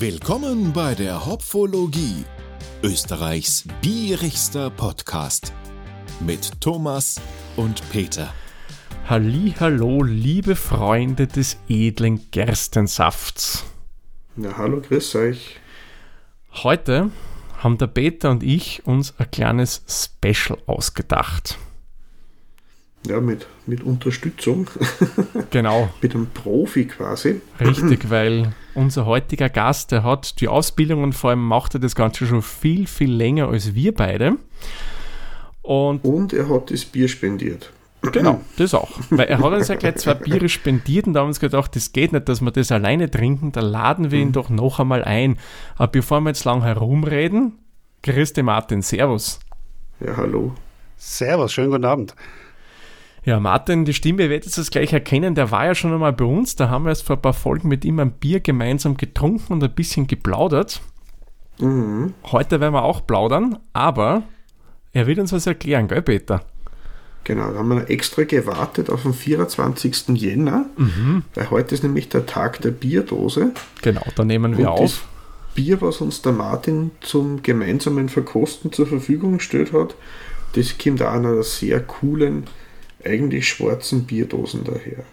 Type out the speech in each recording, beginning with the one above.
Willkommen bei der Hopfologie, Österreichs bierigster Podcast mit Thomas und Peter. Hallo, liebe Freunde des edlen Gerstensafts. Ja, hallo, grüß euch. Heute haben der Peter und ich uns ein kleines Special ausgedacht. Ja, mit, mit Unterstützung. Genau. mit einem Profi quasi. Richtig, weil unser heutiger Gast, der hat die Ausbildung und vor allem macht er das Ganze schon viel, viel länger als wir beide. Und, und er hat das Bier spendiert. Genau, das auch. Weil er hat uns ja gleich zwei Biere spendiert und da haben wir uns gedacht, das geht nicht, dass wir das alleine trinken, da laden wir ihn mhm. doch noch einmal ein. Aber bevor wir jetzt lang herumreden, Christi Martin, Servus. Ja, hallo. Servus, schönen guten Abend. Ja, Martin, die Stimme, ihr werdet es gleich erkennen, der war ja schon einmal bei uns, da haben wir erst vor ein paar Folgen mit ihm ein Bier gemeinsam getrunken und ein bisschen geplaudert. Mhm. Heute werden wir auch plaudern, aber er wird uns was erklären, gell, Peter? Genau, da haben wir extra gewartet auf den 24. Jänner, mhm. weil heute ist nämlich der Tag der Bierdose. Genau, da nehmen wir und auf. Bier, was uns der Martin zum gemeinsamen Verkosten zur Verfügung gestellt hat, das kommt auch in einer sehr coolen eigentlich schwarzen Bierdosen daher.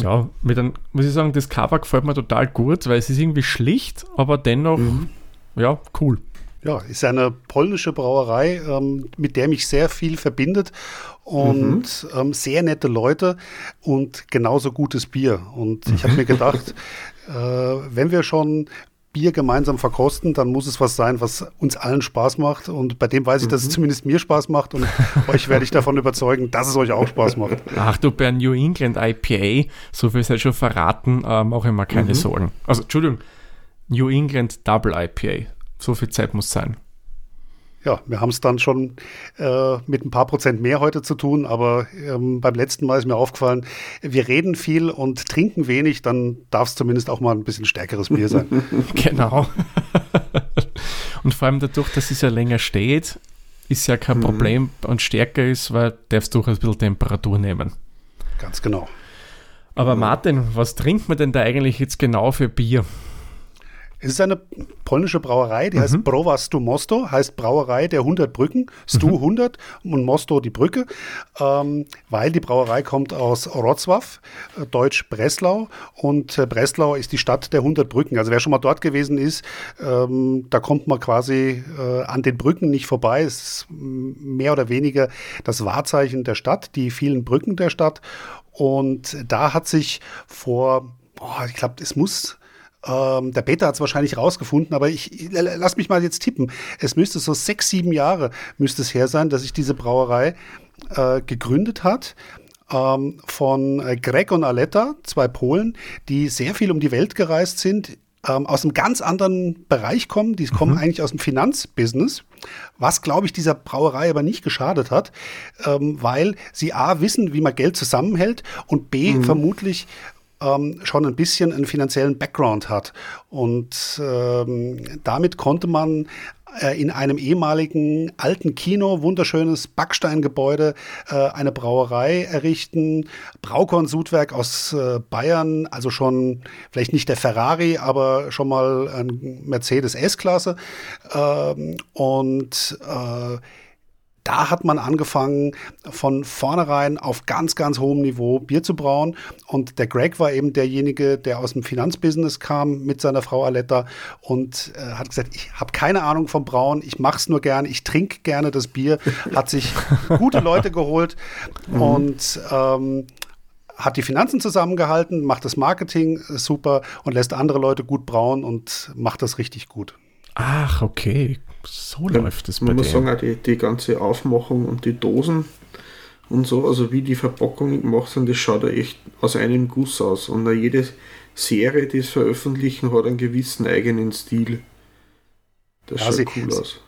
Ja, mit einem, muss ich sagen, das Cover gefällt mir total gut, weil es ist irgendwie schlicht, aber dennoch, mhm. ja, cool. Ja, ist eine polnische Brauerei, ähm, mit der mich sehr viel verbindet und mhm. ähm, sehr nette Leute und genauso gutes Bier. Und ich habe mir gedacht, äh, wenn wir schon Bier gemeinsam verkosten, dann muss es was sein, was uns allen Spaß macht. Und bei dem weiß ich, dass es mhm. zumindest mir Spaß macht. Und euch werde ich davon überzeugen, dass es euch auch Spaß macht. Ach du, bei New England IPA, so viel sei schon verraten, äh, mache ich mir keine mhm. Sorgen. Also, Entschuldigung, New England Double IPA. So viel Zeit muss sein ja, wir haben es dann schon äh, mit ein paar Prozent mehr heute zu tun, aber ähm, beim letzten Mal ist mir aufgefallen, wir reden viel und trinken wenig, dann darf es zumindest auch mal ein bisschen stärkeres Bier sein. genau. und vor allem dadurch, dass es ja länger steht, ist ja kein mhm. Problem und stärker ist, weil darfst du ein bisschen Temperatur nehmen. Ganz genau. Aber Martin, was trinkt man denn da eigentlich jetzt genau für Bier? Es ist eine polnische Brauerei, die mhm. heißt Browa Stu Mosto, heißt Brauerei der 100 Brücken, Stu mhm. 100 und Mosto die Brücke, ähm, weil die Brauerei kommt aus Wrocław, äh, deutsch Breslau und äh, Breslau ist die Stadt der 100 Brücken. Also wer schon mal dort gewesen ist, ähm, da kommt man quasi äh, an den Brücken nicht vorbei. Es ist mehr oder weniger das Wahrzeichen der Stadt, die vielen Brücken der Stadt und da hat sich vor, boah, ich glaube, es muss ähm, der Peter hat es wahrscheinlich rausgefunden, aber ich lass mich mal jetzt tippen. Es müsste so sechs, sieben Jahre müsste es her sein, dass sich diese Brauerei äh, gegründet hat ähm, von äh, Greg und Aletta, zwei Polen, die sehr viel um die Welt gereist sind, ähm, aus einem ganz anderen Bereich kommen. Die kommen mhm. eigentlich aus dem Finanzbusiness, was, glaube ich, dieser Brauerei aber nicht geschadet hat, ähm, weil sie A, wissen, wie man Geld zusammenhält und B, mhm. vermutlich ähm, schon ein bisschen einen finanziellen Background hat. Und ähm, damit konnte man äh, in einem ehemaligen alten Kino, wunderschönes Backsteingebäude, äh, eine Brauerei errichten. Braukorn Sudwerk aus äh, Bayern, also schon vielleicht nicht der Ferrari, aber schon mal ein Mercedes S-Klasse. Ähm, und äh, da hat man angefangen, von vornherein auf ganz, ganz hohem Niveau Bier zu brauen. Und der Greg war eben derjenige, der aus dem Finanzbusiness kam mit seiner Frau Aletta und äh, hat gesagt, ich habe keine Ahnung vom Brauen, ich mache es nur gerne, ich trinke gerne das Bier, hat sich gute Leute geholt mhm. und ähm, hat die Finanzen zusammengehalten, macht das Marketing super und lässt andere Leute gut brauen und macht das richtig gut. Ach, okay. So ja, läuft es bei Man muss sagen, auch die, die ganze Aufmachung und die Dosen und so, also wie die Verpackungen gemacht sind, das schaut ja echt aus einem Guss aus. Und jede Serie, die es veröffentlichen, hat einen gewissen eigenen Stil. Das ja, schaut sie, cool aus.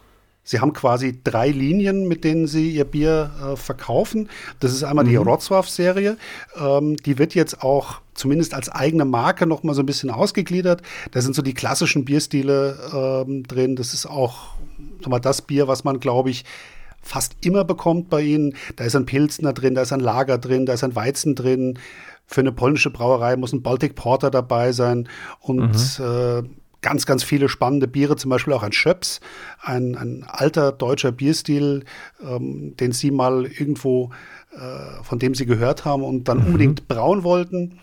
Sie haben quasi drei Linien, mit denen Sie Ihr Bier äh, verkaufen. Das ist einmal mhm. die Wrocław-Serie. Ähm, die wird jetzt auch zumindest als eigene Marke noch mal so ein bisschen ausgegliedert. Da sind so die klassischen Bierstile ähm, drin. Das ist auch sag mal, das Bier, was man, glaube ich, fast immer bekommt bei Ihnen. Da ist ein Pilzner drin, da ist ein Lager drin, da ist ein Weizen drin. Für eine polnische Brauerei muss ein Baltic Porter dabei sein und mhm. äh, ganz, ganz viele spannende Biere, zum Beispiel auch ein Schöps, ein, ein alter deutscher Bierstil, ähm, den Sie mal irgendwo, äh, von dem Sie gehört haben und dann mhm. unbedingt brauen wollten.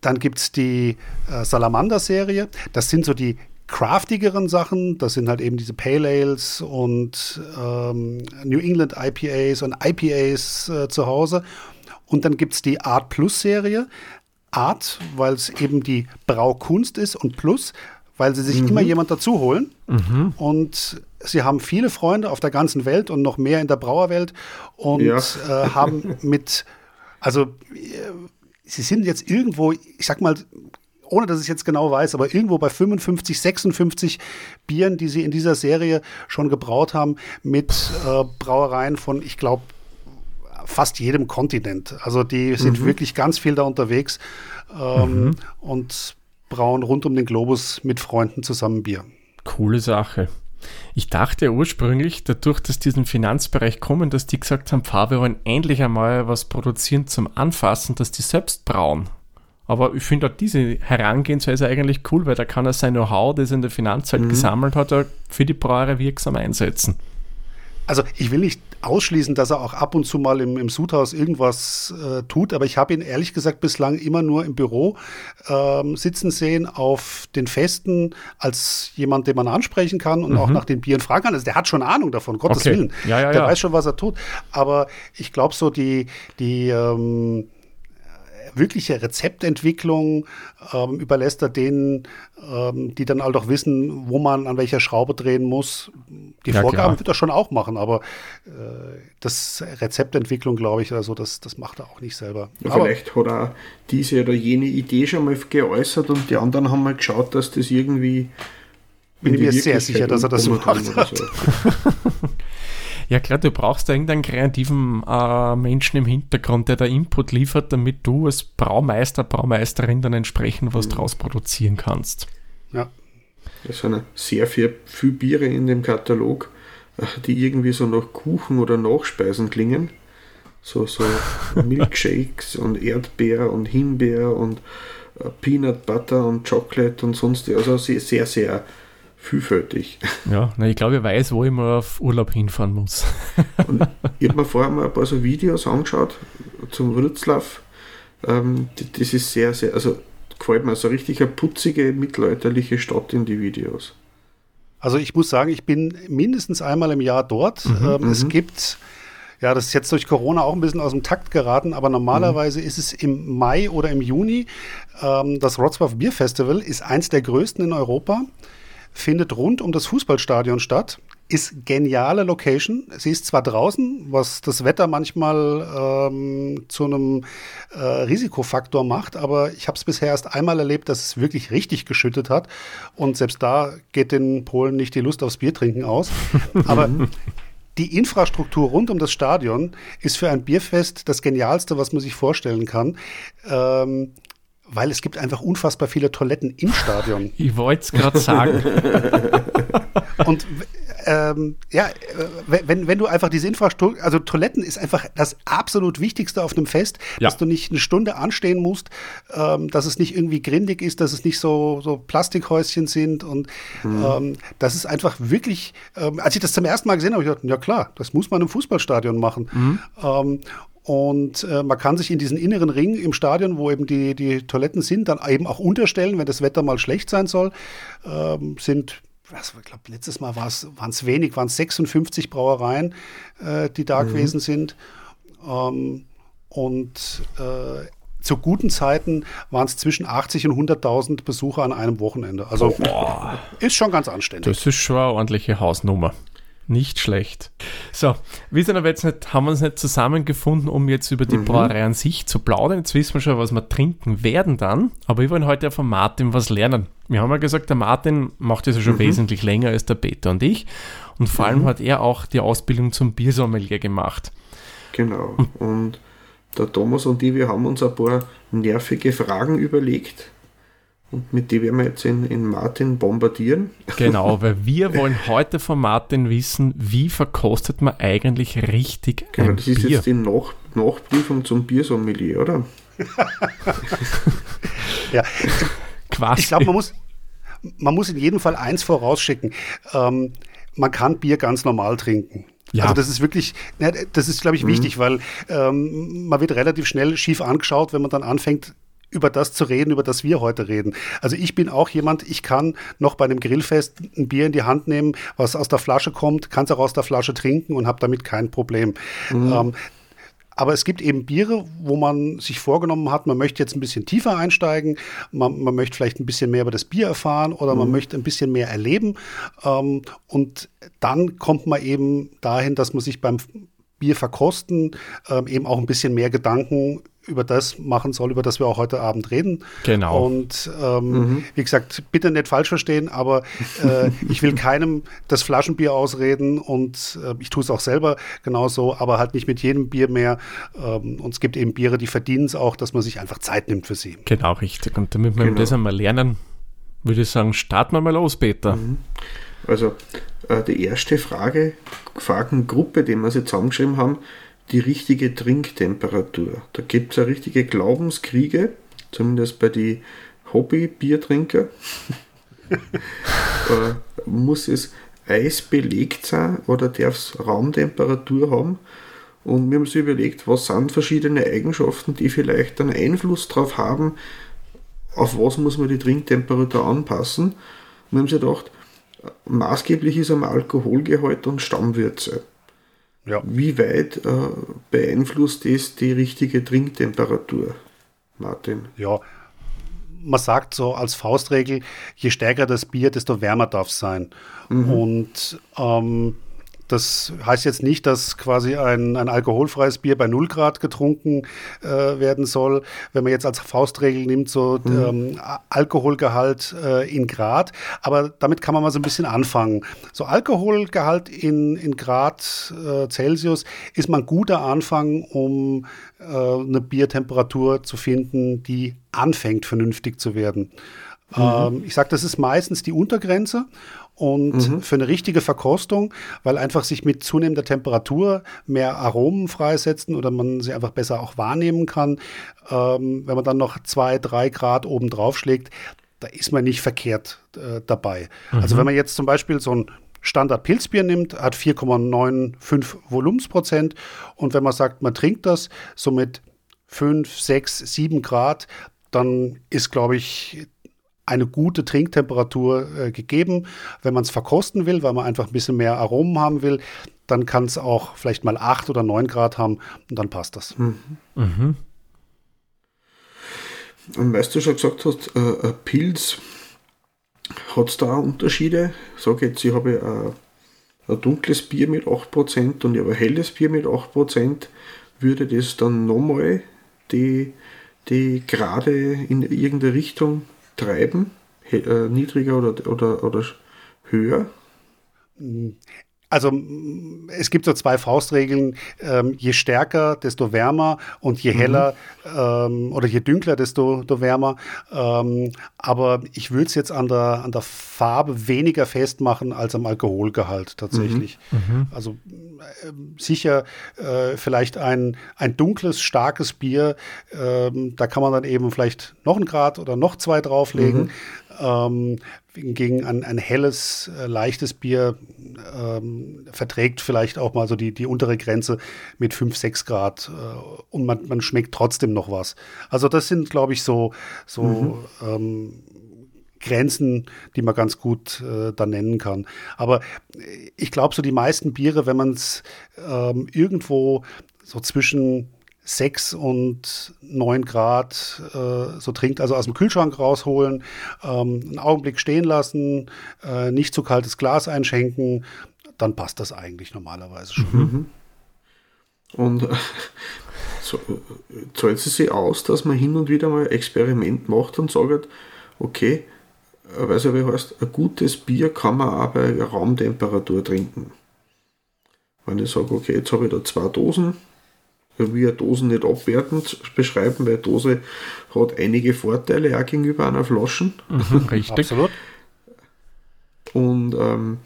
Dann gibt es die äh, Salamander-Serie. Das sind so die craftigeren Sachen. Das sind halt eben diese Pale Ales und ähm, New England IPAs und IPAs äh, zu Hause. Und dann gibt es die Art Plus Serie. Art, weil es eben die Braukunst ist und Plus, weil sie sich mhm. immer jemand dazu holen. Mhm. Und sie haben viele Freunde auf der ganzen Welt und noch mehr in der Brauerwelt und ja. äh, haben mit, also äh, sie sind jetzt irgendwo, ich sag mal, ohne dass ich jetzt genau weiß, aber irgendwo bei 55, 56 Bieren, die sie in dieser Serie schon gebraut haben, mit äh, Brauereien von, ich glaube, fast jedem Kontinent. Also die sind mhm. wirklich ganz viel da unterwegs ähm, mhm. und brauen rund um den Globus mit Freunden zusammen Bier. Coole Sache. Ich dachte ursprünglich, dadurch, dass diesen Finanzbereich kommen, dass die gesagt haben, wir wollen endlich einmal was produzieren zum Anfassen, dass die selbst brauen. Aber ich finde auch diese Herangehensweise eigentlich cool, weil da kann er sein Know-how, das er in der Finanzwelt mhm. gesammelt hat, für die Brauerei wirksam einsetzen. Also ich will nicht ausschließen, dass er auch ab und zu mal im, im Sudhaus irgendwas äh, tut, aber ich habe ihn ehrlich gesagt bislang immer nur im Büro ähm, sitzen sehen auf den Festen als jemand, den man ansprechen kann und mhm. auch nach den Bieren fragen kann. Also der hat schon Ahnung davon, Gottes okay. Willen. Ja, ja, der ja. weiß schon, was er tut. Aber ich glaube so die, die ähm, wirkliche Rezeptentwicklung ähm, überlässt er denen, ähm, die dann halt auch wissen, wo man an welcher Schraube drehen muss. Die ja, Vorgaben klar. wird er schon auch machen, aber äh, das Rezeptentwicklung, glaube ich, also das, das macht er auch nicht selber. Ja, vielleicht hat er diese oder jene Idee schon mal geäußert und die anderen haben mal geschaut, dass das irgendwie. Bin ich mir sehr sicher, dass er das so macht. hat. So. Ja klar, du brauchst da irgendeinen kreativen äh, Menschen im Hintergrund, der da Input liefert, damit du als Braumeister, Braumeisterin dann entsprechend was mhm. draus produzieren kannst. Ja. Es sind sehr viel, viel Biere in dem Katalog, äh, die irgendwie so nach Kuchen oder Nachspeisen klingen. So, so Milkshakes und Erdbeer und Himbeer und äh, Peanut Butter und Chocolate und sonst. Also sehr, sehr, sehr vielfältig. Ja, na, ich glaube, ich weiß, wo ich mal auf Urlaub hinfahren muss. Und ich habe mir vorher mal ein paar so Videos angeschaut zum Wroclaw. Ähm, das ist sehr, sehr, also gefällt mir so richtig eine putzige mittelalterliche Stadt in die Videos. Also ich muss sagen, ich bin mindestens einmal im Jahr dort. Mhm, ähm, es mhm. gibt ja, das ist jetzt durch Corona auch ein bisschen aus dem Takt geraten, aber normalerweise mhm. ist es im Mai oder im Juni. Ähm, das Wrocław Bier Festival ist eins der größten in Europa findet rund um das Fußballstadion statt. Ist geniale Location. Sie ist zwar draußen, was das Wetter manchmal ähm, zu einem äh, Risikofaktor macht, aber ich habe es bisher erst einmal erlebt, dass es wirklich richtig geschüttet hat. Und selbst da geht den Polen nicht die Lust aufs Biertrinken aus. aber die Infrastruktur rund um das Stadion ist für ein Bierfest das Genialste, was man sich vorstellen kann. Ähm, weil es gibt einfach unfassbar viele Toiletten im Stadion. Ich wollte es gerade sagen. Und ähm, ja, äh, wenn, wenn du einfach diese Infrastruktur, also Toiletten ist einfach das absolut Wichtigste auf einem Fest, ja. dass du nicht eine Stunde anstehen musst, ähm, dass es nicht irgendwie grindig ist, dass es nicht so, so Plastikhäuschen sind und mhm. ähm, das ist einfach wirklich, ähm, als ich das zum ersten Mal gesehen habe, ich dachte, ja klar, das muss man im Fußballstadion machen. Mhm. Und äh, man kann sich in diesen inneren Ring im Stadion, wo eben die, die Toiletten sind, dann eben auch unterstellen, wenn das Wetter mal schlecht sein soll. Ähm, sind, was, ich glaube, letztes Mal waren es wenig, waren es 56 Brauereien, äh, die da mhm. gewesen sind. Ähm, und äh, zu guten Zeiten waren es zwischen 80 und 100.000 Besucher an einem Wochenende. Also oh. ist schon ganz anständig. Das ist schon eine ordentliche Hausnummer. Nicht schlecht. So, wir sind aber jetzt nicht, haben uns nicht zusammengefunden, um jetzt über die mhm. Brauerei an sich zu plaudern. Jetzt wissen wir schon, was wir trinken werden dann. Aber wir wollen heute ja von Martin was lernen. Wir haben ja gesagt, der Martin macht das ja schon mhm. wesentlich länger als der Peter und ich. Und vor allem mhm. hat er auch die Ausbildung zum Biersommelier gemacht. Genau. Und der Thomas und ich, wir haben uns ein paar nervige Fragen überlegt und mit die werden wir jetzt in, in Martin bombardieren. Genau, weil wir wollen heute von Martin wissen, wie verkostet man eigentlich richtig genau, ein das Bier. Das ist jetzt die Nach Nachprüfung zum Biersommelier, oder? ja, quasi. Ich glaube, man muss, man muss in jedem Fall eins vorausschicken. Ähm, man kann Bier ganz normal trinken. Ja. Also das ist wirklich, das ist, glaube ich, mhm. wichtig, weil ähm, man wird relativ schnell schief angeschaut, wenn man dann anfängt, über das zu reden, über das wir heute reden. Also ich bin auch jemand, ich kann noch bei einem Grillfest ein Bier in die Hand nehmen, was aus der Flasche kommt, kann es auch aus der Flasche trinken und habe damit kein Problem. Mhm. Ähm, aber es gibt eben Biere, wo man sich vorgenommen hat, man möchte jetzt ein bisschen tiefer einsteigen, man, man möchte vielleicht ein bisschen mehr über das Bier erfahren oder mhm. man möchte ein bisschen mehr erleben. Ähm, und dann kommt man eben dahin, dass man sich beim Bier verkosten ähm, eben auch ein bisschen mehr Gedanken über das machen soll, über das wir auch heute Abend reden. Genau. Und ähm, mhm. wie gesagt, bitte nicht falsch verstehen, aber äh, ich will keinem das Flaschenbier ausreden und äh, ich tue es auch selber genauso, aber halt nicht mit jedem Bier mehr. Ähm, und es gibt eben Biere, die verdienen es auch, dass man sich einfach Zeit nimmt für sie. Genau, richtig. Und damit wir genau. das einmal lernen, würde ich sagen, starten wir mal los, Peter. Mhm. Also äh, die erste Frage, Fragengruppe, die wir sie zusammengeschrieben haben, die richtige Trinktemperatur. Da gibt es ja richtige Glaubenskriege, zumindest bei den Hobby-Biertrinker. äh, muss es eisbelegt sein oder darf es Raumtemperatur haben? Und wir haben uns überlegt, was sind verschiedene Eigenschaften, die vielleicht einen Einfluss darauf haben, auf was muss man die Trinktemperatur anpassen. Und wir haben uns gedacht, maßgeblich ist am Alkoholgehalt und Stammwürze. Ja. Wie weit äh, beeinflusst das die richtige Trinktemperatur, Martin? Ja, man sagt so als Faustregel, je stärker das Bier, desto wärmer darf es sein. Mhm. Und ähm, das heißt jetzt nicht, dass quasi ein, ein alkoholfreies Bier bei 0 Grad getrunken äh, werden soll. Wenn man jetzt als Faustregel nimmt, so mhm. ähm, Alkoholgehalt äh, in Grad. Aber damit kann man mal so ein bisschen anfangen. So Alkoholgehalt in, in Grad äh, Celsius ist mal ein guter Anfang, um äh, eine Biertemperatur zu finden, die anfängt vernünftig zu werden. Mhm. Ähm, ich sage, das ist meistens die Untergrenze. Und mhm. für eine richtige Verkostung, weil einfach sich mit zunehmender Temperatur mehr Aromen freisetzen oder man sie einfach besser auch wahrnehmen kann, ähm, wenn man dann noch zwei, drei Grad oben drauf schlägt, da ist man nicht verkehrt äh, dabei. Mhm. Also wenn man jetzt zum Beispiel so ein Standard-Pilzbier nimmt, hat 4,95 Volumensprozent und wenn man sagt, man trinkt das so mit 5, 6, 7 Grad, dann ist, glaube ich, eine gute Trinktemperatur äh, gegeben. Wenn man es verkosten will, weil man einfach ein bisschen mehr Aromen haben will, dann kann es auch vielleicht mal 8 oder 9 Grad haben und dann passt das. Mhm. Mhm. Und weißt du schon gesagt hast, äh, Pilz, hat es da Unterschiede? Sag jetzt, ich habe ein, ein dunkles Bier mit 8% und ich habe ein helles Bier mit 8%. Würde das dann nochmal die, die Grade in irgendeine Richtung treiben? Äh, niedriger oder, oder, oder höher? Also es gibt so zwei Faustregeln. Ähm, je stärker, desto wärmer und je mhm. heller mhm. ähm, oder je dünkler, desto, desto wärmer. Ähm, aber ich würde es jetzt an der, an der Farbe weniger festmachen als am Alkoholgehalt tatsächlich. Mhm. Mhm. Also äh, sicher äh, vielleicht ein, ein dunkles, starkes Bier. Ähm, da kann man dann eben vielleicht noch einen Grad oder noch zwei drauflegen. Mhm. Ähm, hingegen ein, ein helles, äh, leichtes Bier ähm, verträgt vielleicht auch mal so die, die untere Grenze mit 5, 6 Grad äh, und man, man schmeckt trotzdem noch was. Also das sind, glaube ich, so, so mhm. ähm, Grenzen, die man ganz gut äh, da nennen kann. Aber ich glaube, so die meisten Biere, wenn man es ähm, irgendwo so zwischen 6 und 9 Grad äh, so trinkt, also aus dem Kühlschrank rausholen, ähm, einen Augenblick stehen lassen, äh, nicht zu kaltes Glas einschenken, dann passt das eigentlich normalerweise schon. Mhm. Und äh, so, zahlt es sich aus, dass man hin und wieder mal Experiment macht und sagt, okay, weiß ja, wie heißt, ein gutes Bier kann man auch bei Raumtemperatur trinken. Wenn ich sage, okay, jetzt habe ich da zwei Dosen, wir Dosen nicht abwertend beschreiben, weil Dose hat einige Vorteile auch gegenüber einer Flasche. Mhm, richtig. Absolut. Und ähm,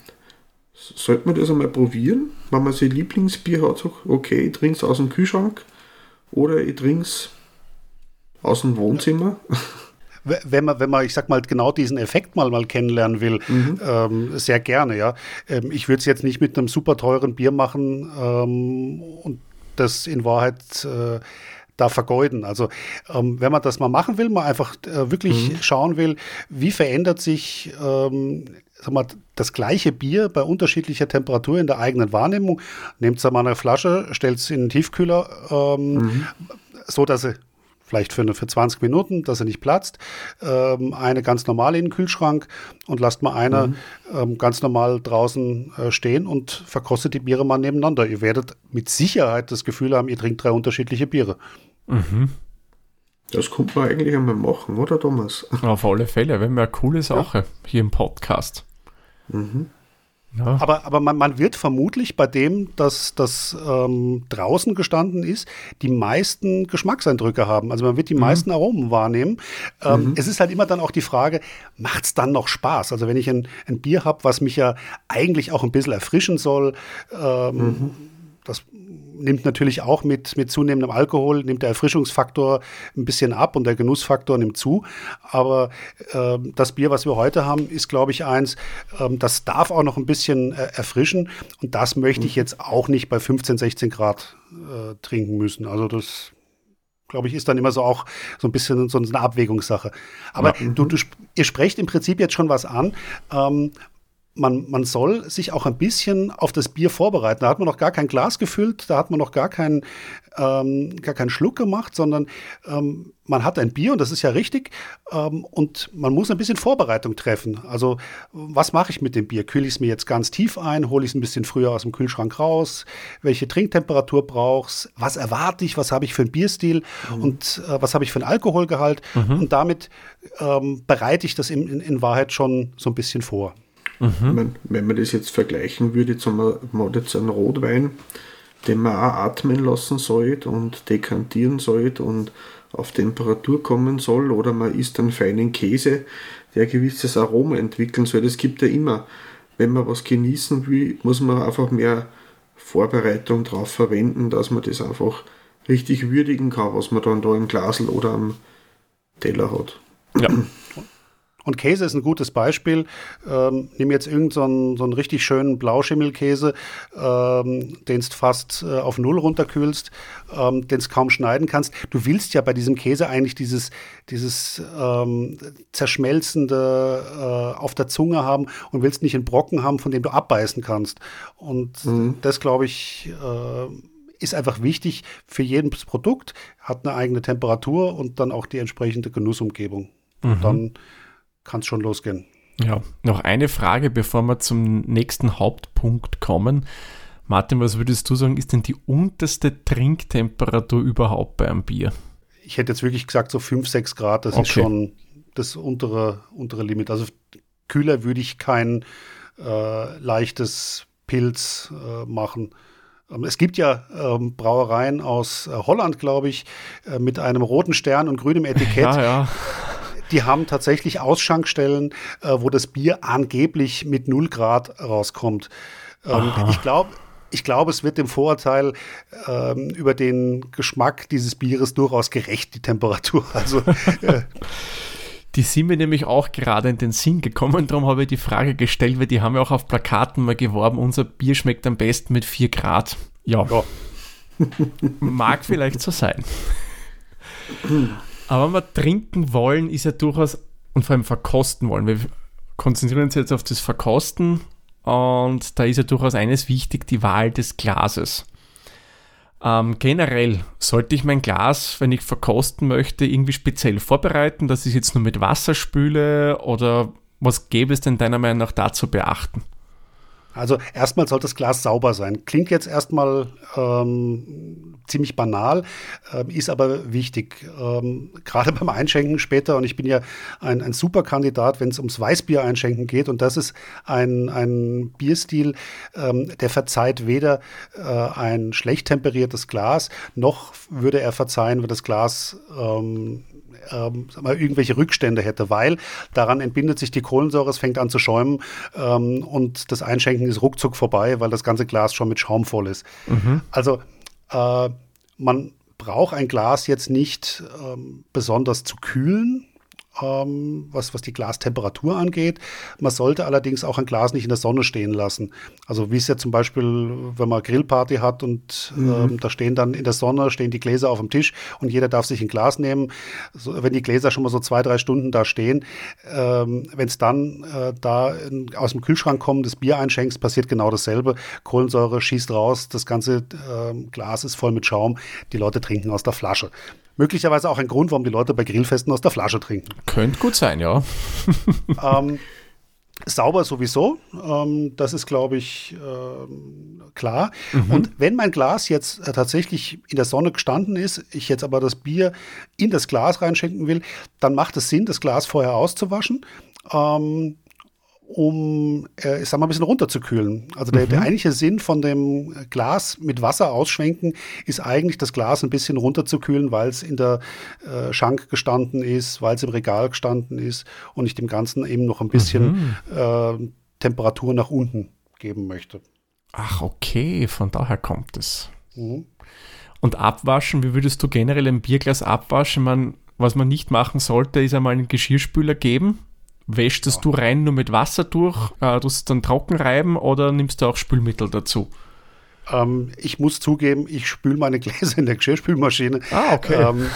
sollte man das einmal probieren, wenn man sein Lieblingsbier hat, sagt, okay, ich trinke es aus dem Kühlschrank oder ich trinke es aus dem Wohnzimmer. wenn man, wenn man, ich sag mal, genau diesen Effekt mal, mal kennenlernen will, mhm. ähm, sehr gerne, ja. Ähm, ich würde es jetzt nicht mit einem super teuren Bier machen ähm, und das in Wahrheit äh, da vergeuden. Also ähm, wenn man das mal machen will, mal einfach äh, wirklich mhm. schauen will, wie verändert sich ähm, sag mal, das gleiche Bier bei unterschiedlicher Temperatur in der eigenen Wahrnehmung. Nehmt es mal eine Flasche, stellt es in den Tiefkühler, ähm, mhm. so dass sie vielleicht für, eine, für 20 Minuten, dass er nicht platzt. Ähm, eine ganz normale in den Kühlschrank und lasst mal eine mhm. ähm, ganz normal draußen äh, stehen und verkostet die Biere mal nebeneinander. Ihr werdet mit Sicherheit das Gefühl haben, ihr trinkt drei unterschiedliche Biere. Mhm. Das könnte man eigentlich einmal machen, oder Thomas? Auf alle Fälle, wenn wir eine coole Sache ja. hier im Podcast. Mhm. Ja. Aber, aber man, man, wird vermutlich bei dem, dass das ähm, draußen gestanden ist, die meisten Geschmackseindrücke haben. Also man wird die mhm. meisten Aromen wahrnehmen. Ähm, mhm. Es ist halt immer dann auch die Frage, macht es dann noch Spaß? Also wenn ich ein, ein Bier habe, was mich ja eigentlich auch ein bisschen erfrischen soll, ähm, mhm. das nimmt natürlich auch mit, mit zunehmendem Alkohol, nimmt der Erfrischungsfaktor ein bisschen ab und der Genussfaktor nimmt zu. Aber äh, das Bier, was wir heute haben, ist, glaube ich, eins, äh, das darf auch noch ein bisschen äh, erfrischen. Und das möchte ich mhm. jetzt auch nicht bei 15, 16 Grad äh, trinken müssen. Also das glaube ich, ist dann immer so auch so ein bisschen so eine Abwägungssache. Aber ja, du, du, ihr sprecht im Prinzip jetzt schon was an, ähm, man, man soll sich auch ein bisschen auf das Bier vorbereiten. Da hat man noch gar kein Glas gefüllt, da hat man noch gar, kein, ähm, gar keinen Schluck gemacht, sondern ähm, man hat ein Bier und das ist ja richtig ähm, und man muss ein bisschen Vorbereitung treffen. Also was mache ich mit dem Bier? Kühle ich es mir jetzt ganz tief ein? Hole ich es ein bisschen früher aus dem Kühlschrank raus? Welche Trinktemperatur brauchst Was erwarte ich? Was habe ich für einen Bierstil? Mhm. Und äh, was habe ich für einen Alkoholgehalt? Mhm. Und damit ähm, bereite ich das in, in, in Wahrheit schon so ein bisschen vor. Mhm. Man, wenn man das jetzt vergleichen würde, wir, man jetzt einen Rotwein, den man auch atmen lassen sollte und dekantieren sollte und auf Temperatur kommen soll, oder man isst einen feinen Käse, der ein gewisses Aroma entwickeln soll. Das gibt ja immer. Wenn man was genießen will, muss man einfach mehr Vorbereitung darauf verwenden, dass man das einfach richtig würdigen kann, was man dann da im Glasel oder am Teller hat. Ja. Und Käse ist ein gutes Beispiel. Ähm, nimm jetzt irgendeinen so, so einen richtig schönen Blauschimmelkäse, ähm, den du fast äh, auf Null runterkühlst, ähm, den du kaum schneiden kannst. Du willst ja bei diesem Käse eigentlich dieses, dieses ähm, zerschmelzende äh, auf der Zunge haben und willst nicht einen Brocken haben, von dem du abbeißen kannst. Und mhm. das, glaube ich, äh, ist einfach wichtig für jedes Produkt, hat eine eigene Temperatur und dann auch die entsprechende Genussumgebung. Mhm. Dann kann es schon losgehen. Ja, noch eine Frage, bevor wir zum nächsten Hauptpunkt kommen. Martin, was würdest du sagen, ist denn die unterste Trinktemperatur überhaupt bei einem Bier? Ich hätte jetzt wirklich gesagt, so 5, 6 Grad, das okay. ist schon das untere, untere Limit. Also kühler würde ich kein äh, leichtes Pilz äh, machen. Ähm, es gibt ja ähm, Brauereien aus äh, Holland, glaube ich, äh, mit einem roten Stern und grünem Etikett. Ja, ja. Die haben tatsächlich Ausschankstellen, äh, wo das Bier angeblich mit 0 Grad rauskommt. Ähm, ich glaube, ich glaube, es wird dem Vorurteil ähm, über den Geschmack dieses Bieres durchaus gerecht, die Temperatur. Also äh, Die sind mir nämlich auch gerade in den Sinn gekommen, darum habe ich die Frage gestellt, weil die haben ja auch auf Plakaten mal geworben, unser Bier schmeckt am besten mit 4 Grad. Ja. ja. Mag vielleicht so sein. Aber wenn wir trinken wollen, ist ja durchaus, und vor allem verkosten wollen. Wir konzentrieren uns jetzt auf das Verkosten und da ist ja durchaus eines wichtig, die Wahl des Glases. Ähm, generell sollte ich mein Glas, wenn ich verkosten möchte, irgendwie speziell vorbereiten, dass ich es jetzt nur mit Wasser spüle oder was gäbe es denn deiner Meinung nach da zu beachten? Also erstmal sollte das Glas sauber sein. Klingt jetzt erstmal ähm, ziemlich banal, äh, ist aber wichtig. Ähm, Gerade beim Einschenken später, und ich bin ja ein, ein super Kandidat, wenn es ums Weißbier einschenken geht. Und das ist ein, ein Bierstil, ähm, der verzeiht weder äh, ein schlecht temperiertes Glas, noch würde er verzeihen, wenn das Glas ähm, ähm, mal, irgendwelche Rückstände hätte, weil daran entbindet sich die Kohlensäure, es fängt an zu schäumen ähm, und das Einschenken ist ruckzuck vorbei, weil das ganze Glas schon mit Schaum voll ist. Mhm. Also äh, man braucht ein Glas jetzt nicht ähm, besonders zu kühlen. Ähm, was, was die Glastemperatur angeht. Man sollte allerdings auch ein Glas nicht in der Sonne stehen lassen. Also wie es ja zum Beispiel, wenn man Grillparty hat und mhm. ähm, da stehen dann in der Sonne, stehen die Gläser auf dem Tisch und jeder darf sich ein Glas nehmen. So, wenn die Gläser schon mal so zwei, drei Stunden da stehen, ähm, wenn es dann äh, da in, aus dem Kühlschrank kommt, das Bier einschenkst, passiert genau dasselbe. Kohlensäure schießt raus, das ganze äh, Glas ist voll mit Schaum, die Leute trinken aus der Flasche möglicherweise auch ein Grund, warum die Leute bei Grillfesten aus der Flasche trinken. Könnte gut sein, ja. ähm, sauber sowieso, ähm, das ist, glaube ich, ähm, klar. Mhm. Und wenn mein Glas jetzt äh, tatsächlich in der Sonne gestanden ist, ich jetzt aber das Bier in das Glas reinschenken will, dann macht es Sinn, das Glas vorher auszuwaschen. Ähm, um, äh, ich sag mal, ein bisschen runterzukühlen. Also der, mhm. der eigentliche Sinn von dem Glas mit Wasser ausschwenken ist eigentlich, das Glas ein bisschen runterzukühlen, weil es in der äh, Schank gestanden ist, weil es im Regal gestanden ist und ich dem Ganzen eben noch ein bisschen mhm. äh, Temperatur nach unten geben möchte. Ach, okay, von daher kommt es. Mhm. Und abwaschen, wie würdest du generell ein Bierglas abwaschen? Man, was man nicht machen sollte, ist einmal einen Geschirrspüler geben Wäschst ja. du rein nur mit Wasser durch, äh, du dann trocken reiben oder nimmst du auch Spülmittel dazu? Ähm, ich muss zugeben, ich spüle meine Gläser in der Geschirrspülmaschine. Ah, okay. Ähm,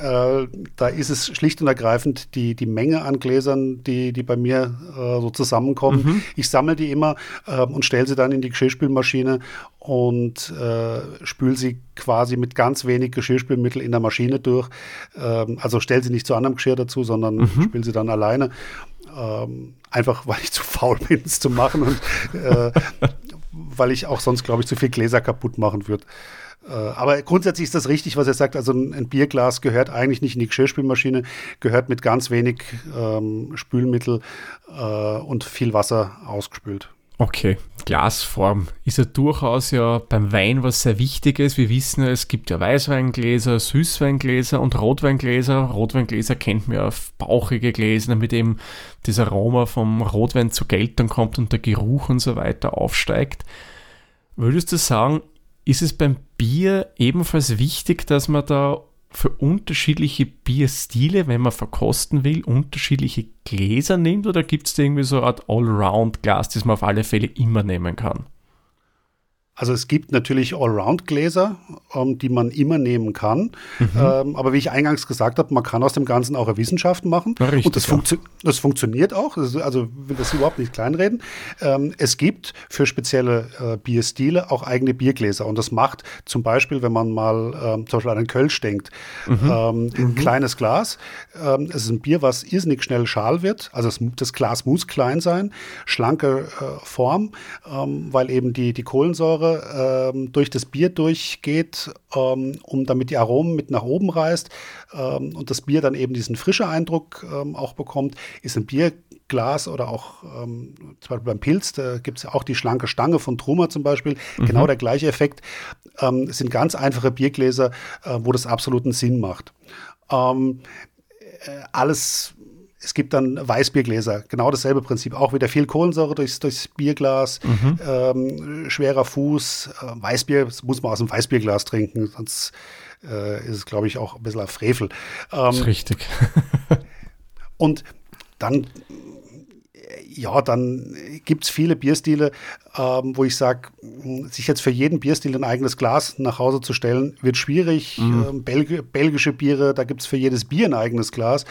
äh, da ist es schlicht und ergreifend die, die Menge an Gläsern, die, die bei mir äh, so zusammenkommen. Mhm. Ich sammle die immer äh, und stelle sie dann in die Geschirrspülmaschine und äh, spüle sie quasi mit ganz wenig Geschirrspülmittel in der Maschine durch. Ähm, also stelle sie nicht zu anderem Geschirr dazu, sondern mhm. spüle sie dann alleine. Ähm, einfach weil ich zu faul bin, es zu machen und äh, weil ich auch sonst, glaube ich, zu viel Gläser kaputt machen würde. Äh, aber grundsätzlich ist das richtig, was er sagt. Also ein, ein, Bierglas gehört eigentlich nicht in die Geschirrspülmaschine, gehört mit ganz wenig ähm, Spülmittel äh, und viel Wasser ausgespült. Okay, Glasform ist ja durchaus ja beim Wein was sehr Wichtiges. Wir wissen ja, es gibt ja Weißweingläser, Süßweingläser und Rotweingläser. Rotweingläser kennt man ja bauchige Gläser, damit eben das Aroma vom Rotwein zur Geltung kommt und der Geruch und so weiter aufsteigt. Würdest du sagen, ist es beim Bier ebenfalls wichtig, dass man da für unterschiedliche Bierstile, wenn man verkosten will, unterschiedliche Gläser nimmt oder gibt es irgendwie so eine Art Allround-Glas, das man auf alle Fälle immer nehmen kann? Also es gibt natürlich Allround-Gläser, ähm, die man immer nehmen kann. Mhm. Ähm, aber wie ich eingangs gesagt habe, man kann aus dem Ganzen auch eine Wissenschaft machen. Ja, richtig, und das, funktio das, funktioniert auch. Das also will das überhaupt nicht kleinreden. Ähm, es gibt für spezielle äh, Bierstile auch eigene Biergläser. Und das macht zum Beispiel, wenn man mal ähm, zum Beispiel an einen Kölsch denkt, mhm. Ähm, mhm. kleines Glas. Ähm, es ist ein Bier, was irrsinnig schnell schal wird. Also das, das Glas muss klein sein, schlanke äh, Form, weil eben die, die Kohlensäure Säure ähm, durch das Bier durchgeht, ähm, um damit die Aromen mit nach oben reißt ähm, und das Bier dann eben diesen frischen Eindruck ähm, auch bekommt, ist ein Bierglas oder auch ähm, zum Beispiel beim Pilz, da gibt es ja auch die schlanke Stange von Truma zum Beispiel, mhm. genau der gleiche Effekt. Ähm, es sind ganz einfache Biergläser, äh, wo das absoluten Sinn macht. Ähm, äh, alles es gibt dann Weißbiergläser, genau dasselbe Prinzip. Auch wieder viel Kohlensäure durchs, durchs Bierglas, mhm. ähm, schwerer Fuß. Äh, Weißbier muss man aus dem Weißbierglas trinken, sonst äh, ist es, glaube ich, auch ein bisschen ein Frevel. Ähm, das ist richtig. und dann ja, dann gibt es viele Bierstile, ähm, wo ich sage, sich jetzt für jeden Bierstil ein eigenes Glas nach Hause zu stellen, wird schwierig. Mhm. Ähm, Belg belgische Biere, da gibt es für jedes Bier ein eigenes Glas.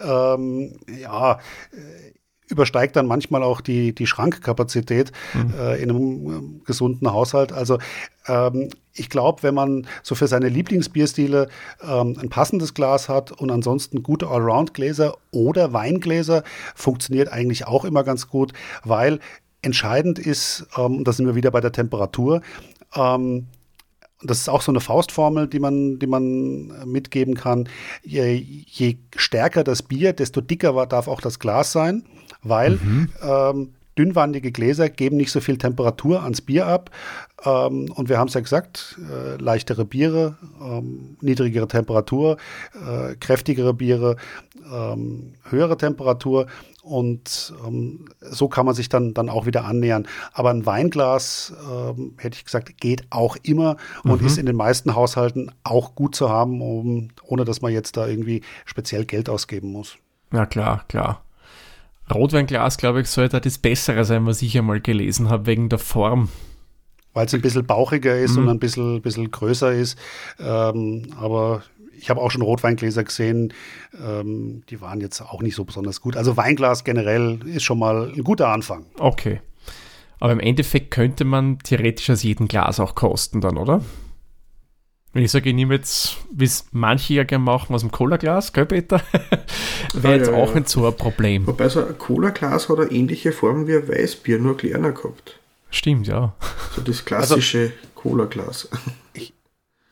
Ähm, ja, übersteigt dann manchmal auch die, die Schrankkapazität mhm. äh, in einem äh, gesunden Haushalt. Also ähm, ich glaube, wenn man so für seine Lieblingsbierstile ähm, ein passendes Glas hat und ansonsten gute Allround-Gläser oder Weingläser, funktioniert eigentlich auch immer ganz gut, weil entscheidend ist, ähm, da sind wir wieder bei der Temperatur, ähm, das ist auch so eine Faustformel, die man, die man mitgeben kann. Je, je stärker das Bier, desto dicker darf auch das Glas sein weil mhm. ähm, dünnwandige Gläser geben nicht so viel Temperatur ans Bier ab. Ähm, und wir haben es ja gesagt, äh, leichtere Biere, ähm, niedrigere Temperatur, äh, kräftigere Biere, ähm, höhere Temperatur. Und ähm, so kann man sich dann, dann auch wieder annähern. Aber ein Weinglas, ähm, hätte ich gesagt, geht auch immer und mhm. ist in den meisten Haushalten auch gut zu haben, um, ohne dass man jetzt da irgendwie speziell Geld ausgeben muss. Ja, klar, klar. Rotweinglas, glaube ich, sollte das Bessere sein, was ich einmal gelesen habe, wegen der Form. Weil es ein bisschen bauchiger ist mhm. und ein bisschen, bisschen größer ist. Ähm, aber ich habe auch schon Rotweingläser gesehen, ähm, die waren jetzt auch nicht so besonders gut. Also Weinglas generell ist schon mal ein guter Anfang. Okay. Aber im Endeffekt könnte man theoretisch aus jedem Glas auch kosten dann, oder? Wenn ich sage, ich nehme jetzt, wie es manche ja gerne machen, aus dem Cola-Glas, gell, Peter? Wäre jetzt ja, auch ja. nicht so ein Problem. Wobei so ein Cola-Glas hat eine ähnliche Form wie ein Weißbier, nur kleiner gehabt. Stimmt, ja. So das klassische also, Cola-Glas.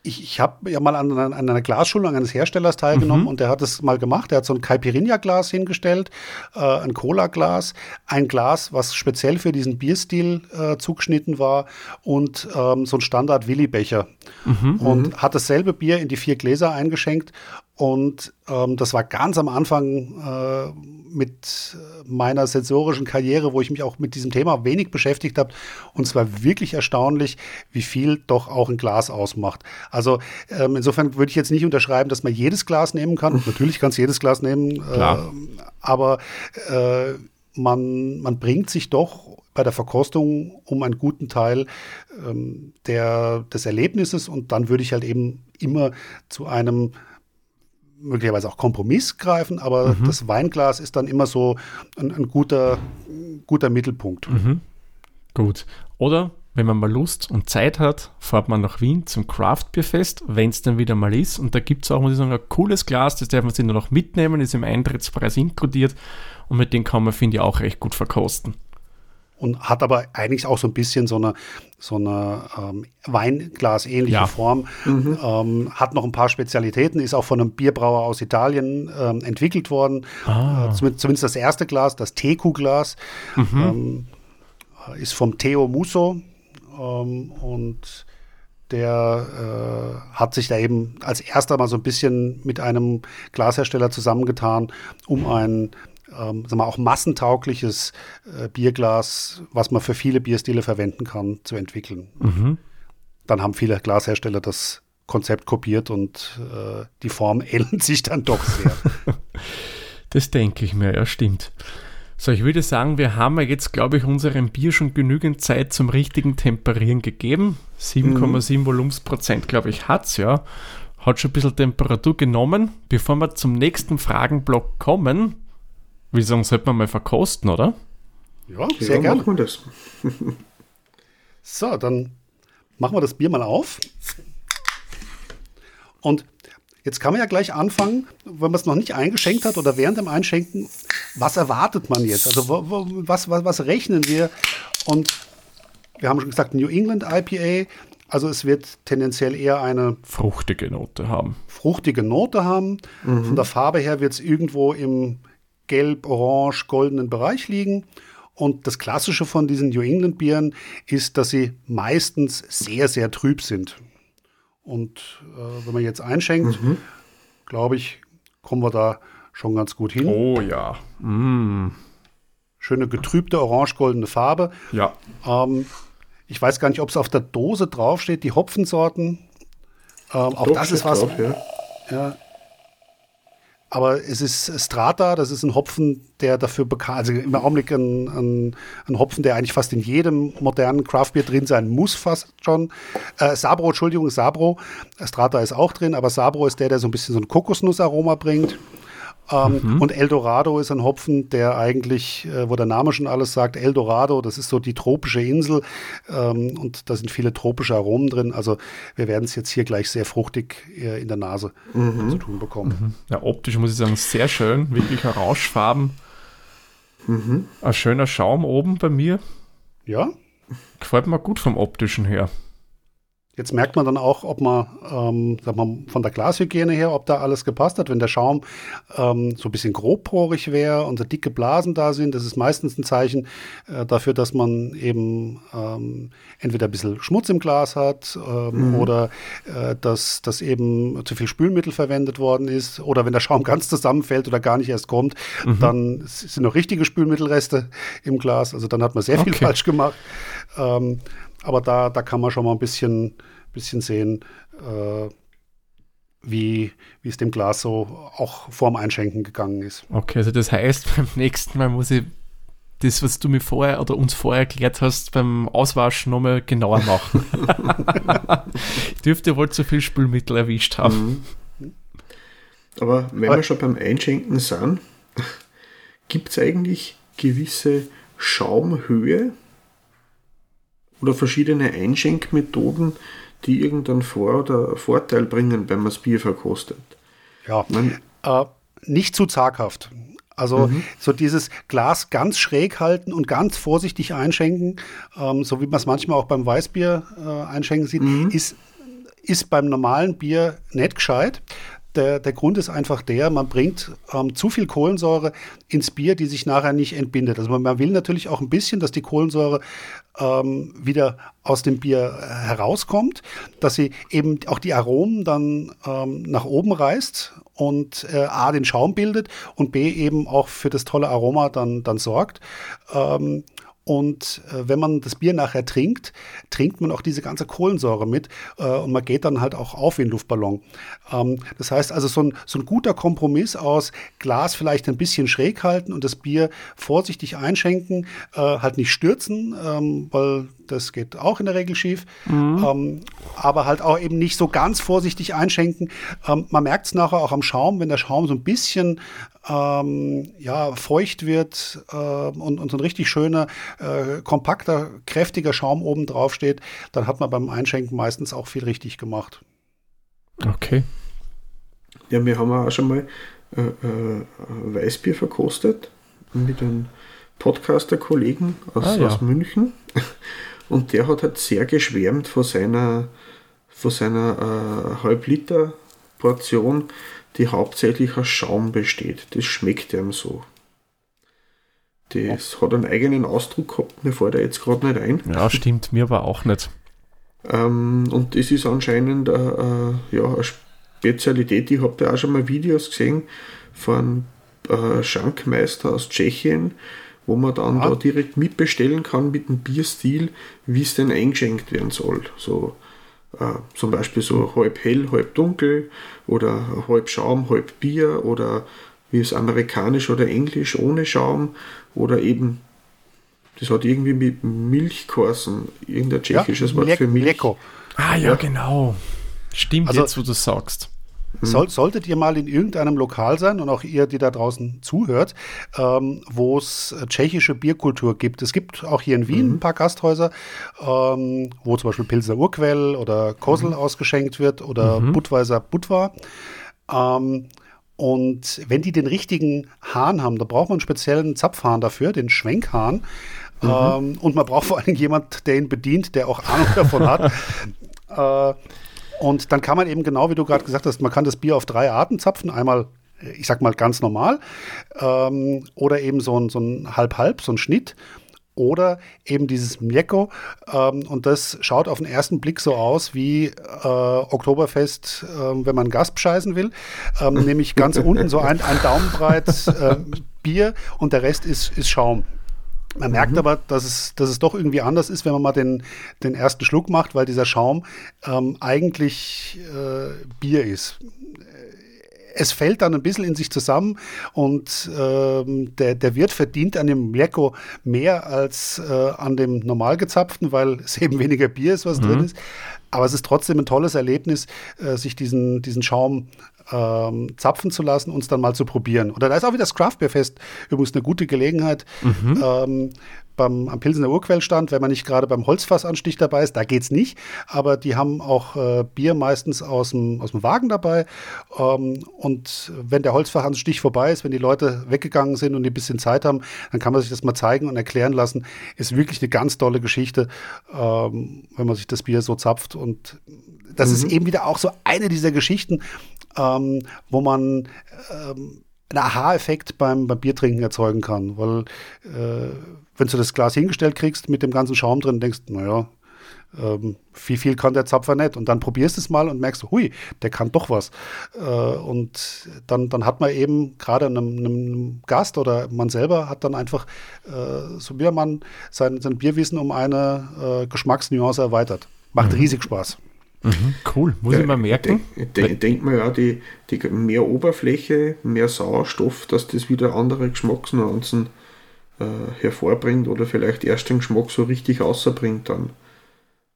Ich, ich, habe ja mal an, an, einer Glasschulung eines Herstellers teilgenommen mhm. und der hat es mal gemacht. Der hat so ein Caipirinha-Glas hingestellt, äh, ein Cola-Glas, ein Glas, was speziell für diesen Bierstil äh, zugeschnitten war und ähm, so ein Standard-Willi-Becher. Mhm. Und mhm. hat dasselbe Bier in die vier Gläser eingeschenkt und ähm, das war ganz am Anfang äh, mit meiner sensorischen Karriere, wo ich mich auch mit diesem Thema wenig beschäftigt habe. Und es war wirklich erstaunlich, wie viel doch auch ein Glas ausmacht. Also ähm, insofern würde ich jetzt nicht unterschreiben, dass man jedes Glas nehmen kann. Natürlich kann es jedes Glas nehmen. Äh, aber äh, man, man bringt sich doch bei der Verkostung um einen guten Teil ähm, der, des Erlebnisses und dann würde ich halt eben immer zu einem möglicherweise auch Kompromiss greifen, aber mhm. das Weinglas ist dann immer so ein, ein guter, guter Mittelpunkt. Mhm. Gut. Oder wenn man mal Lust und Zeit hat, fährt man nach Wien zum Craft-Bier-Fest, wenn es dann wieder mal ist. Und da gibt es auch, muss ich sagen, ein cooles Glas, das darf man sich nur noch mitnehmen, ist im Eintrittspreis inkludiert. Und mit dem kann man, finde ich, auch recht gut verkosten und hat aber eigentlich auch so ein bisschen so eine, so eine ähm, Weinglas-ähnliche ja. Form. Mhm. Ähm, hat noch ein paar Spezialitäten, ist auch von einem Bierbrauer aus Italien ähm, entwickelt worden. Ah. Äh, zumindest das erste Glas, das Teku-Glas, mhm. Ähm, ist vom Theo Musso ähm, und der äh, hat sich da eben als erster mal so ein bisschen mit einem Glashersteller zusammengetan, um ein ähm, sagen wir, auch massentaugliches äh, Bierglas, was man für viele Bierstile verwenden kann, zu entwickeln. Mhm. Dann haben viele Glashersteller das Konzept kopiert und äh, die Form ähnelt sich dann doch sehr. das denke ich mir, ja, stimmt. So, ich würde sagen, wir haben ja jetzt, glaube ich, unserem Bier schon genügend Zeit zum richtigen Temperieren gegeben. 7,7 mhm. Volumensprozent, glaube ich, hat es ja. Hat schon ein bisschen Temperatur genommen. Bevor wir zum nächsten Fragenblock kommen, wie sagen, sollte man mal verkosten, oder? Ja, sehr ja, gerne. Machen wir das. so, dann machen wir das Bier mal auf. Und jetzt kann man ja gleich anfangen, wenn man es noch nicht eingeschenkt hat oder während dem Einschenken, was erwartet man jetzt? Also was, was, was rechnen wir? Und wir haben schon gesagt, New England IPA, also es wird tendenziell eher eine fruchtige Note haben. Fruchtige Note haben. Mhm. Von der Farbe her wird es irgendwo im gelb, orange, goldenen Bereich liegen. Und das Klassische von diesen New England Bieren ist, dass sie meistens sehr, sehr trüb sind. Und äh, wenn man jetzt einschenkt, mhm. glaube ich, kommen wir da schon ganz gut hin. Oh ja. Mm. Schöne getrübte orange-goldene Farbe. Ja. Ähm, ich weiß gar nicht, ob es auf der Dose draufsteht, die Hopfensorten. Ähm, auch das ist was. Drauf, ja. ja. Aber es ist Strata, das ist ein Hopfen, der dafür bekannt, also im Augenblick ein, ein, ein, Hopfen, der eigentlich fast in jedem modernen Craftbier drin sein muss, fast schon. Äh, Sabro, Entschuldigung, Sabro. Strata ist auch drin, aber Sabro ist der, der so ein bisschen so ein Kokosnussaroma bringt. Ähm, mhm. Und Eldorado ist ein Hopfen, der eigentlich, äh, wo der Name schon alles sagt, Eldorado, das ist so die tropische Insel ähm, und da sind viele tropische Aromen drin. Also wir werden es jetzt hier gleich sehr fruchtig äh, in der Nase mhm. zu tun bekommen. Mhm. Ja, optisch muss ich sagen, sehr schön, wirklich Orangefarben. Mhm. Ein schöner Schaum oben bei mir. Ja. Gefällt mir gut vom optischen her. Jetzt merkt man dann auch, ob man, ähm, sag mal, von der Glashygiene her, ob da alles gepasst hat. Wenn der Schaum ähm, so ein bisschen grobporig wäre und da dicke Blasen da sind, das ist meistens ein Zeichen äh, dafür, dass man eben ähm, entweder ein bisschen Schmutz im Glas hat ähm, mhm. oder äh, dass, dass eben zu viel Spülmittel verwendet worden ist. Oder wenn der Schaum ganz zusammenfällt oder gar nicht erst kommt, mhm. dann sind noch richtige Spülmittelreste im Glas. Also dann hat man sehr viel okay. falsch gemacht. Aber da, da kann man schon mal ein bisschen, bisschen sehen, äh, wie, wie es dem Glas so auch vorm Einschenken gegangen ist. Okay, also das heißt, beim nächsten Mal muss ich das, was du mir vorher oder uns vorher erklärt hast, beim Auswaschen nochmal genauer machen. ich dürfte wohl zu viel Spülmittel erwischt haben. Mhm. Aber wenn wir schon beim Einschenken sind, gibt es eigentlich gewisse Schaumhöhe oder verschiedene Einschenkmethoden, die irgendeinen Vor- oder Vorteil bringen, wenn man das Bier verkostet? Ja, äh, nicht zu zaghaft. Also mhm. so dieses Glas ganz schräg halten und ganz vorsichtig einschenken, ähm, so wie man es manchmal auch beim Weißbier äh, einschenken sieht, mhm. ist, ist beim normalen Bier nicht gescheit. Der, der Grund ist einfach der, man bringt ähm, zu viel Kohlensäure ins Bier, die sich nachher nicht entbindet. Also man, man will natürlich auch ein bisschen, dass die Kohlensäure ähm, wieder aus dem Bier herauskommt, dass sie eben auch die Aromen dann ähm, nach oben reißt und äh, A, den Schaum bildet und B, eben auch für das tolle Aroma dann, dann sorgt. Ähm, und äh, wenn man das Bier nachher trinkt, trinkt man auch diese ganze Kohlensäure mit äh, und man geht dann halt auch auf wie ein Luftballon. Ähm, das heißt also, so ein, so ein guter Kompromiss aus Glas vielleicht ein bisschen schräg halten und das Bier vorsichtig einschenken, äh, halt nicht stürzen, ähm, weil das geht auch in der Regel schief. Mhm. Ähm, aber halt auch eben nicht so ganz vorsichtig einschenken. Ähm, man merkt es nachher auch am Schaum, wenn der Schaum so ein bisschen ähm, ja, feucht wird äh, und, und so ein richtig schöner, äh, kompakter, kräftiger Schaum oben drauf steht, dann hat man beim Einschenken meistens auch viel richtig gemacht. Okay. Ja, wir haben auch schon mal äh, äh Weißbier verkostet mit einem Podcaster-Kollegen aus, ah, ja. aus München. Und der hat halt sehr geschwärmt von seiner, von seiner äh, Halb-Liter-Portion, die hauptsächlich aus Schaum besteht. Das schmeckt ihm so. Das hat einen eigenen Ausdruck gehabt, mir fällt er jetzt gerade nicht ein. Ja, stimmt, mir aber auch nicht. ähm, und das ist anscheinend äh, äh, ja, eine Spezialität. Ich habe da auch schon mal Videos gesehen von einem äh, Schankmeister aus Tschechien, wo man dann ah. da direkt mitbestellen kann mit dem Bierstil, wie es denn eingeschenkt werden soll. So äh, zum Beispiel so halb hell, halb dunkel oder halb Schaum, halb Bier oder wie es amerikanisch oder englisch ohne Schaum oder eben, das hat irgendwie mit Milch geheißen, irgendein tschechisches ja, Wort für Milch. Mleko. Ah ja, ja, genau. Stimmt also, jetzt, wo du sagst. Mhm. Soll, solltet ihr mal in irgendeinem Lokal sein und auch ihr, die da draußen zuhört, ähm, wo es tschechische Bierkultur gibt. Es gibt auch hier in Wien mhm. ein paar Gasthäuser, ähm, wo zum Beispiel Pilser Urquell oder Kosel mhm. ausgeschenkt wird oder mhm. Budweiser Budwa. Ähm, und wenn die den richtigen Hahn haben, da braucht man einen speziellen Zapfhahn dafür, den Schwenkhahn. Mhm. Ähm, und man braucht vor allem jemand, der ihn bedient, der auch Ahnung davon hat. Äh, und dann kann man eben genau, wie du gerade gesagt hast, man kann das Bier auf drei Arten zapfen. Einmal, ich sag mal, ganz normal ähm, oder eben so ein, so ein Halb-Halb, so ein Schnitt oder eben dieses Mjeko. Ähm, und das schaut auf den ersten Blick so aus wie äh, Oktoberfest, äh, wenn man Gast bescheißen will. Ähm, nämlich ganz unten so ein, ein Daumenbreit äh, Bier und der Rest ist, ist Schaum. Man merkt mhm. aber, dass es, dass es doch irgendwie anders ist, wenn man mal den, den ersten Schluck macht, weil dieser Schaum ähm, eigentlich äh, Bier ist. Es fällt dann ein bisschen in sich zusammen und ähm, der, der Wirt verdient an dem Mleko mehr als äh, an dem normal gezapften, weil es eben weniger Bier ist, was mhm. drin ist. Aber es ist trotzdem ein tolles Erlebnis, äh, sich diesen, diesen Schaum ähm, zapfen zu lassen, uns dann mal zu probieren. Oder da ist auch wieder das Craftbeerfest übrigens eine gute Gelegenheit. Mhm. Ähm, beim, am Pilsener Urquellstand, wenn man nicht gerade beim Holzfassanstich dabei ist, da geht es nicht. Aber die haben auch äh, Bier meistens aus dem, aus dem Wagen dabei. Ähm, und wenn der Holzfassanstich vorbei ist, wenn die Leute weggegangen sind und die ein bisschen Zeit haben, dann kann man sich das mal zeigen und erklären lassen. Ist wirklich eine ganz tolle Geschichte, ähm, wenn man sich das Bier so zapft. Und das mhm. ist eben wieder auch so eine dieser Geschichten, ähm, wo man ähm, einen Aha-Effekt beim, beim Biertrinken erzeugen kann. Weil äh, wenn du das Glas hingestellt kriegst mit dem ganzen Schaum drin, denkst naja, ähm, wie viel kann der Zapfer nicht? Und dann probierst du es mal und merkst, hui, der kann doch was. Äh, und dann, dann hat man eben gerade einem, einem, Gast oder man selber hat dann einfach, äh, so wie man sein, sein Bierwissen um eine äh, Geschmacksnuance erweitert. Macht mhm. riesig Spaß. Mhm, cool, muss ich mal merken. Ich denke denk mir ja, die, die mehr Oberfläche, mehr Sauerstoff, dass das wieder andere Geschmacksnuancen äh, hervorbringt oder vielleicht erst den Geschmack so richtig außerbringt dann.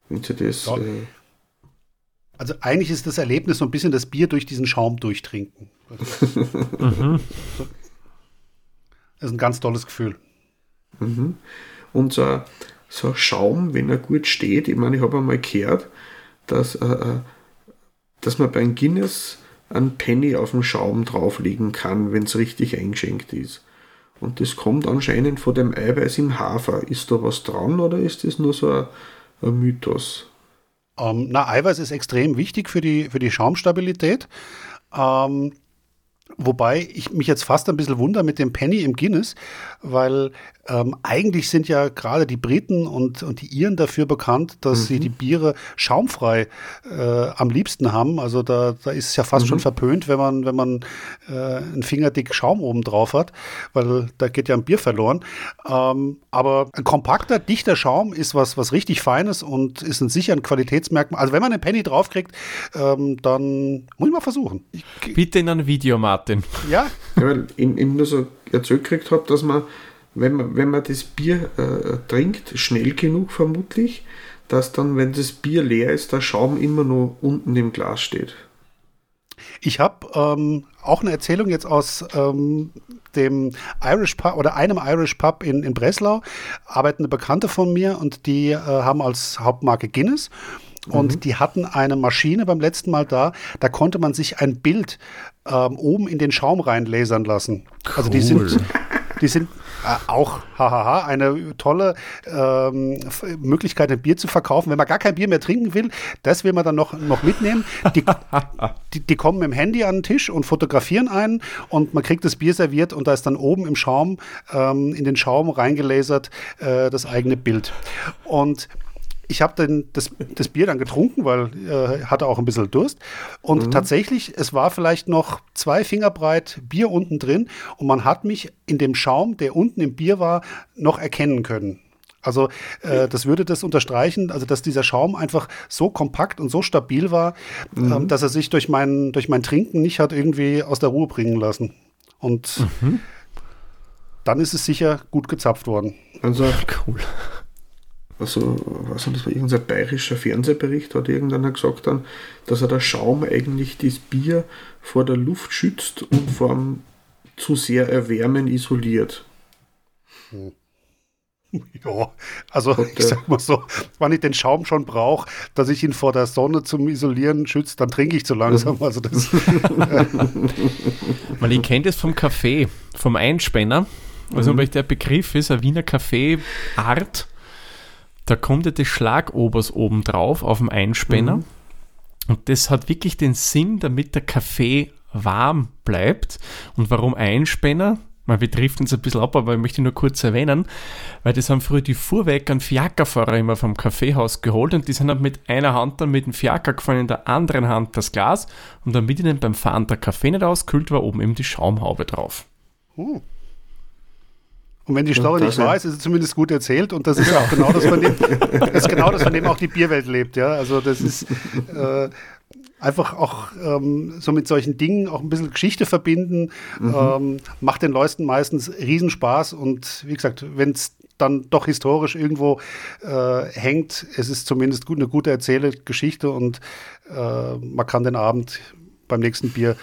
Wenn sie das. Ja. Äh, also eigentlich ist das Erlebnis so ein bisschen das Bier durch diesen Schaum durchtrinken. mhm. Das ist ein ganz tolles Gefühl. Mhm. Und so, so ein Schaum, wenn er gut steht, ich meine, ich habe einmal gehört, dass, äh, äh, dass man beim Guinness einen Penny auf dem Schaum drauflegen kann, wenn es richtig eingeschenkt ist. Und das kommt anscheinend von dem Eiweiß im Hafer. Ist da was dran oder ist das nur so ein, ein Mythos? Ähm, na, Eiweiß ist extrem wichtig für die, für die Schaumstabilität. Ähm, Wobei ich mich jetzt fast ein bisschen wundere mit dem Penny im Guinness, weil ähm, eigentlich sind ja gerade die Briten und, und die Iren dafür bekannt, dass mhm. sie die Biere schaumfrei äh, am liebsten haben. Also da, da ist es ja fast mhm. schon verpönt, wenn man, wenn man äh, einen Fingerdick Schaum oben drauf hat, weil da geht ja ein Bier verloren. Ähm, aber ein kompakter, dichter Schaum ist was, was richtig Feines und ist ein sicher ein Qualitätsmerkmal. Also wenn man einen Penny draufkriegt, ähm, dann muss ich mal versuchen. Bitte in ein Video, Martin. Ja. ja weil ich, ich nur so erzählt gekriegt habe, dass man wenn man, wenn man das Bier äh, trinkt, schnell genug vermutlich, dass dann, wenn das Bier leer ist, der Schaum immer nur unten im Glas steht. Ich habe ähm, auch eine Erzählung jetzt aus ähm, dem Irish Pub oder einem Irish Pub in, in Breslau. Arbeiten eine Bekannte von mir und die äh, haben als Hauptmarke Guinness. Und mhm. die hatten eine Maschine beim letzten Mal da, da konnte man sich ein Bild ähm, oben in den Schaum reinlasern lassen. Cool. Also die sind, die sind äh, auch, hahaha, eine tolle ähm, Möglichkeit, ein Bier zu verkaufen. Wenn man gar kein Bier mehr trinken will, das will man dann noch, noch mitnehmen. Die, die, die, kommen mit dem Handy an den Tisch und fotografieren einen und man kriegt das Bier serviert und da ist dann oben im Schaum, ähm, in den Schaum reingelasert, äh, das eigene Bild. Und ich habe das, das Bier dann getrunken, weil äh, hatte auch ein bisschen Durst. Und mhm. tatsächlich, es war vielleicht noch zwei Finger breit Bier unten drin und man hat mich in dem Schaum, der unten im Bier war, noch erkennen können. Also äh, das würde das unterstreichen, also dass dieser Schaum einfach so kompakt und so stabil war, mhm. ähm, dass er sich durch mein, durch mein Trinken nicht hat irgendwie aus der Ruhe bringen lassen. Und mhm. dann ist es sicher gut gezapft worden. Also cool also, was das war irgendein bayerischer Fernsehbericht, hat irgendeiner gesagt dann, dass er der Schaum eigentlich das Bier vor der Luft schützt und vor zu sehr Erwärmen isoliert. Ja, also ich sag mal so, wenn ich den Schaum schon brauche, dass ich ihn vor der Sonne zum Isolieren schütze, dann trinke ich zu langsam. Also das, Man, ich kenne das vom Kaffee, vom Einspänner. Also, mhm. der Begriff ist, eine Wiener Kaffee-Art da kommt ja das Schlagobers oben drauf auf dem Einspänner. Mhm. Und das hat wirklich den Sinn, damit der Kaffee warm bleibt. Und warum Einspänner? Man betrifft uns ein bisschen ab, aber ich möchte nur kurz erwähnen, weil das haben früher die Fuhrwerker und Fiakerfahrer immer vom Kaffeehaus geholt und die sind dann mit einer Hand dann mit dem Fiaker gefahren, in der anderen Hand das Glas und damit ihnen beim Fahren der Kaffee nicht auskühlt, war oben eben die Schaumhaube drauf. Oh. Und wenn die Story nicht wahr ist, ist es zumindest gut erzählt und das ist auch genau das, von dem, das ist genau das, von dem auch die Bierwelt lebt. Ja, also das ist äh, einfach auch ähm, so mit solchen Dingen auch ein bisschen Geschichte verbinden, mhm. ähm, macht den Leuten meistens Riesenspaß und wie gesagt, wenn es dann doch historisch irgendwo äh, hängt, es ist zumindest gut, eine gute erzählte Geschichte und äh, man kann den Abend beim nächsten Bier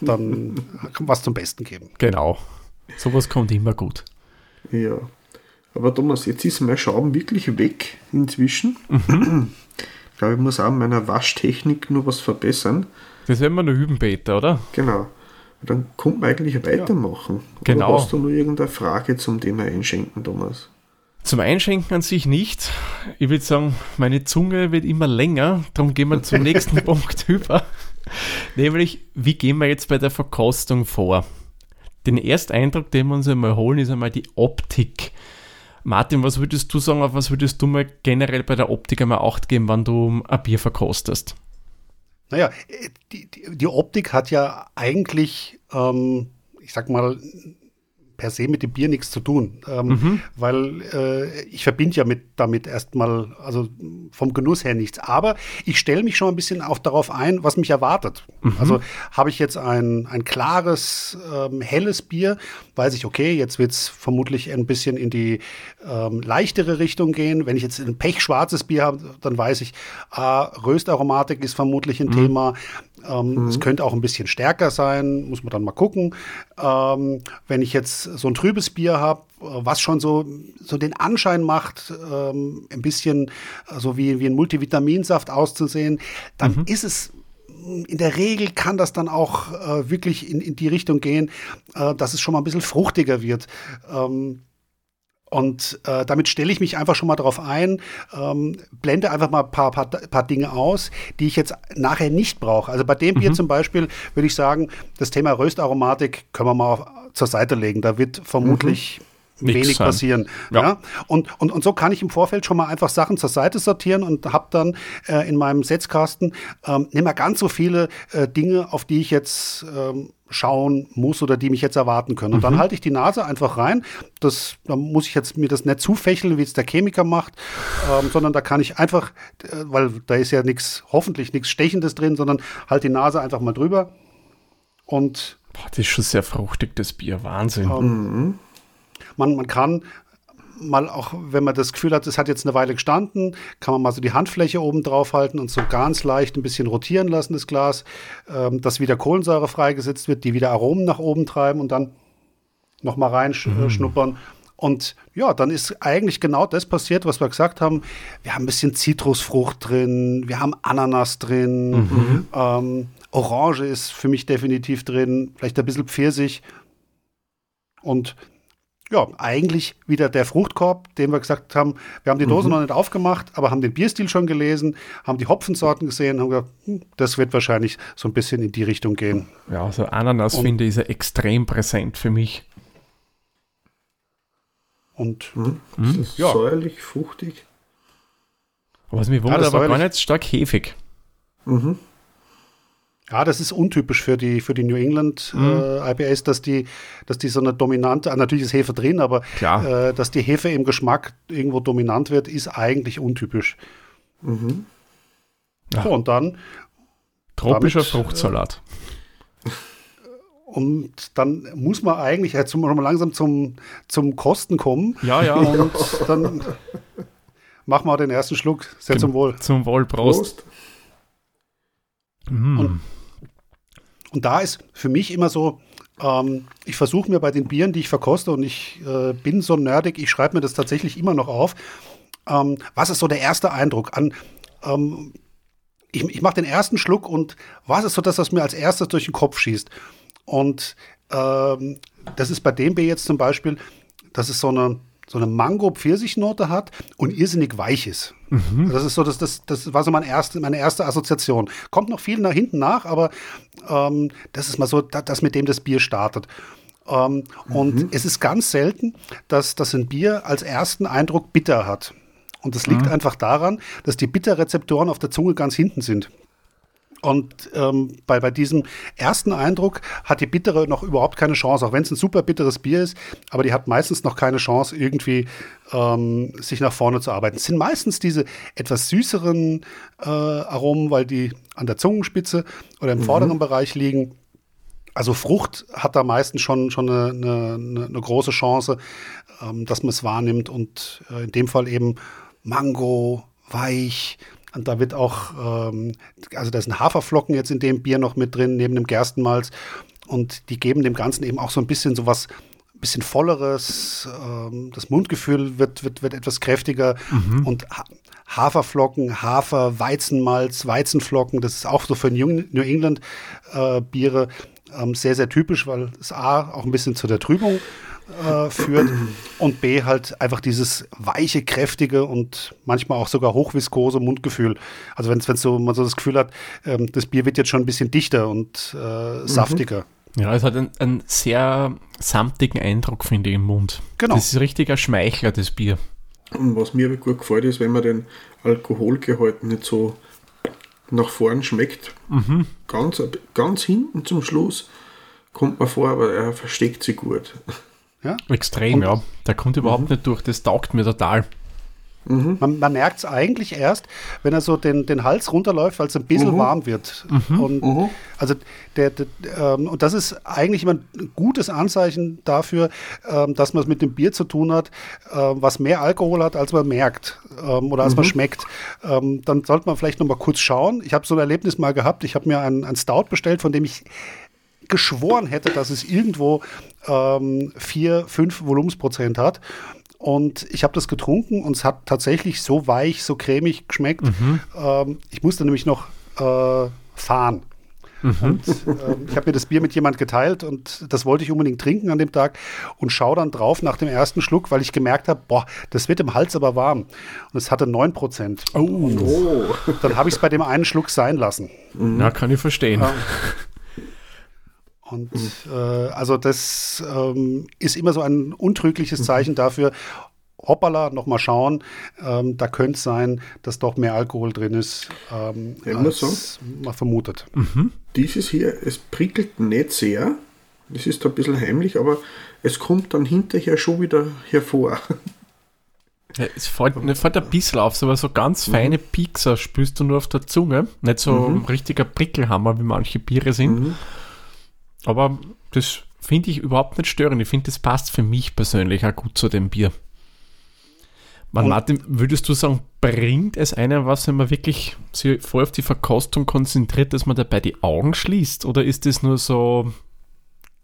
dann was zum Besten geben. Genau. Sowas kommt immer gut. Ja. Aber Thomas, jetzt ist mein Schaum wirklich weg inzwischen. Mhm. Ich glaube, ich muss auch an meiner Waschtechnik nur was verbessern. Das werden wir noch üben, Peter, oder? Genau. Dann kommt man eigentlich weitermachen. Ja. Genau. Oder hast du noch irgendeine Frage zum Thema Einschenken, Thomas? Zum Einschenken an sich nicht. Ich würde sagen, meine Zunge wird immer länger. Darum gehen wir zum nächsten Punkt über. Nämlich, wie gehen wir jetzt bei der Verkostung vor? Den Ersteindruck, den wir uns einmal holen, ist einmal die Optik. Martin, was würdest du sagen, auf was würdest du mal generell bei der Optik einmal Acht geben, wenn du ein Bier verkostest? Naja, die, die, die Optik hat ja eigentlich, ähm, ich sag mal, per se mit dem Bier nichts zu tun, ähm, mhm. weil äh, ich verbinde ja mit damit erstmal, also vom Genuss her nichts. Aber ich stelle mich schon ein bisschen auch darauf ein, was mich erwartet. Mhm. Also habe ich jetzt ein, ein klares, ähm, helles Bier, weiß ich, okay, jetzt wird es vermutlich ein bisschen in die ähm, leichtere Richtung gehen. Wenn ich jetzt ein pechschwarzes Bier habe, dann weiß ich, äh, Röstaromatik ist vermutlich ein mhm. Thema. Ähm, mhm. Es könnte auch ein bisschen stärker sein, muss man dann mal gucken. Ähm, wenn ich jetzt so ein trübes Bier habe, was schon so, so den Anschein macht, ähm, ein bisschen so wie, wie ein Multivitaminsaft auszusehen, dann mhm. ist es in der Regel kann das dann auch äh, wirklich in, in die Richtung gehen, äh, dass es schon mal ein bisschen fruchtiger wird. Ähm, und äh, damit stelle ich mich einfach schon mal drauf ein, ähm, blende einfach mal ein paar, paar, paar Dinge aus, die ich jetzt nachher nicht brauche. Also bei dem mhm. Bier zum Beispiel würde ich sagen, das Thema Röstaromatik können wir mal auf, zur Seite legen. Da wird vermutlich mhm wenig sein. passieren. Ja. ja. Und, und, und so kann ich im Vorfeld schon mal einfach Sachen zur Seite sortieren und habe dann äh, in meinem Setzkasten ähm, nicht mehr ganz so viele äh, Dinge, auf die ich jetzt ähm, schauen muss oder die mich jetzt erwarten können. Und mhm. dann halte ich die Nase einfach rein. Das, da muss ich jetzt mir das nicht zufächeln, wie es der Chemiker macht, ähm, sondern da kann ich einfach, äh, weil da ist ja nichts, hoffentlich nichts Stechendes drin, sondern halt die Nase einfach mal drüber und Boah, das ist schon sehr fruchtig, das Bier. Wahnsinn. Ähm, mhm man, man kann mal auch, wenn man das Gefühl hat, es hat jetzt eine Weile gestanden, kann man mal so die Handfläche oben drauf halten und so ganz leicht ein bisschen rotieren lassen, das Glas, ähm, dass wieder Kohlensäure freigesetzt wird, die wieder Aromen nach oben treiben und dann nochmal reinschnuppern. Mhm. Und ja, dann ist eigentlich genau das passiert, was wir gesagt haben. Wir haben ein bisschen Zitrusfrucht drin, wir haben Ananas drin, mhm. ähm, Orange ist für mich definitiv drin, vielleicht ein bisschen Pfirsich. Und ja, eigentlich wieder der Fruchtkorb, den wir gesagt haben, wir haben die Dose mhm. noch nicht aufgemacht, aber haben den Bierstil schon gelesen, haben die Hopfensorten gesehen, haben gesagt, hm, das wird wahrscheinlich so ein bisschen in die Richtung gehen. Ja, also Ananas und, finde ich ist ja extrem präsent für mich. Und mhm. mhm. ist ja. säuerlich, fruchtig. Was mich wundert, ja, aber gar nicht stark hefig. Mhm. Ja, das ist untypisch für die, für die New England mhm. äh, IPAs, dass die, dass die so eine dominante, ah, natürlich ist Hefe drin, aber äh, dass die Hefe im Geschmack irgendwo dominant wird, ist eigentlich untypisch. Mhm. Ja. So, und dann. Tropischer damit, Fruchtsalat. Äh, und dann muss man eigentlich jetzt mal langsam zum, zum Kosten kommen. Ja, ja. Und dann machen wir den ersten Schluck. Sehr zum Wohl. Zum Wohl, Prost. Prost. Mm. Und und da ist für mich immer so, ähm, ich versuche mir bei den Bieren, die ich verkoste, und ich äh, bin so nerdig, ich schreibe mir das tatsächlich immer noch auf, ähm, was ist so der erste Eindruck an, ähm, ich, ich mache den ersten Schluck und was ist so das, was mir als erstes durch den Kopf schießt? Und ähm, das ist bei dem Bier jetzt zum Beispiel, das ist so eine, so eine Mango-Pfirsichnote hat und irrsinnig weich ist. Mhm. Das ist so, das, das, das war so meine erste, meine erste Assoziation. Kommt noch viel nach hinten nach, aber ähm, das ist mal so, das, mit dem das Bier startet. Ähm, mhm. Und es ist ganz selten, dass, dass ein Bier als ersten Eindruck bitter hat. Und das liegt mhm. einfach daran, dass die Bitterrezeptoren auf der Zunge ganz hinten sind. Und ähm, bei, bei diesem ersten Eindruck hat die Bittere noch überhaupt keine Chance, auch wenn es ein super bitteres Bier ist, aber die hat meistens noch keine Chance, irgendwie ähm, sich nach vorne zu arbeiten. Es sind meistens diese etwas süßeren äh, Aromen, weil die an der Zungenspitze oder im mhm. vorderen Bereich liegen. Also Frucht hat da meistens schon, schon eine, eine, eine große Chance, ähm, dass man es wahrnimmt und äh, in dem Fall eben Mango, weich, und da wird auch, ähm, also da sind Haferflocken jetzt in dem Bier noch mit drin, neben dem Gerstenmalz. Und die geben dem Ganzen eben auch so ein bisschen so was, ein bisschen volleres. Ähm, das Mundgefühl wird, wird, wird etwas kräftiger. Mhm. Und ha Haferflocken, Hafer, Weizenmalz, Weizenflocken, das ist auch so für New England äh, Biere ähm, sehr, sehr typisch, weil es A auch ein bisschen zu der Trübung äh, führt und B halt einfach dieses weiche, kräftige und manchmal auch sogar hochviskose Mundgefühl. Also wenn so, man so das Gefühl hat, ähm, das Bier wird jetzt schon ein bisschen dichter und äh, saftiger. Ja, es hat einen, einen, sehr samtigen Eindruck, finde ich, im Mund. Genau. Das ist richtiger Schmeichler, das Bier. Und was mir gut gefällt, ist, wenn man den Alkoholgehalt nicht so nach vorn schmeckt. Mhm. Ganz, ganz hinten zum Schluss kommt man vor, aber er versteckt sich gut. Ja? Extrem, Und, ja. Der kommt überhaupt mhm. nicht durch. Das taugt mir total. Mhm. Man, man merkt es eigentlich erst, wenn er so den, den Hals runterläuft, weil es ein bisschen mhm. warm wird. Mhm. Und, mhm. also der, der ähm, und das ist eigentlich immer ein gutes Anzeichen dafür, ähm, dass man es mit dem Bier zu tun hat, äh, was mehr Alkohol hat, als man merkt ähm, oder als man mhm. schmeckt. Ähm, dann sollte man vielleicht noch mal kurz schauen. Ich habe so ein Erlebnis mal gehabt. Ich habe mir einen Stout bestellt, von dem ich geschworen hätte, dass es irgendwo ähm, vier, fünf Volumensprozent hat. Und ich habe das getrunken und es hat tatsächlich so weich, so cremig geschmeckt. Mhm. Ähm, ich musste nämlich noch äh, fahren. Mhm. Und, äh, ich habe mir das Bier mit jemand geteilt und das wollte ich unbedingt trinken an dem Tag und schaue dann drauf nach dem ersten Schluck, weil ich gemerkt habe, boah, das wird im Hals aber warm. Und es hatte 9%. Oh. Und dann habe ich es bei dem einen Schluck sein lassen. Ja, kann ich verstehen. Ja. Und mhm. äh, also das ähm, ist immer so ein untrügliches mhm. Zeichen dafür, hoppala, nochmal schauen, ähm, da könnte es sein, dass doch mehr Alkohol drin ist, ähm, als sagen, man vermutet. Mhm. Dieses hier, es prickelt nicht sehr, es ist ein bisschen heimlich, aber es kommt dann hinterher schon wieder hervor. Ja, es fällt, fällt ein bisschen auf, aber so ganz mhm. feine Piekser spürst du nur auf der Zunge. Nicht so mhm. ein richtiger Prickelhammer, wie manche Biere sind. Aber das finde ich überhaupt nicht störend. Ich finde, das passt für mich persönlich auch gut zu dem Bier. Man, Martin, würdest du sagen, bringt es einem was, wenn man wirklich sich voll auf die Verkostung konzentriert, dass man dabei die Augen schließt? Oder ist das nur so,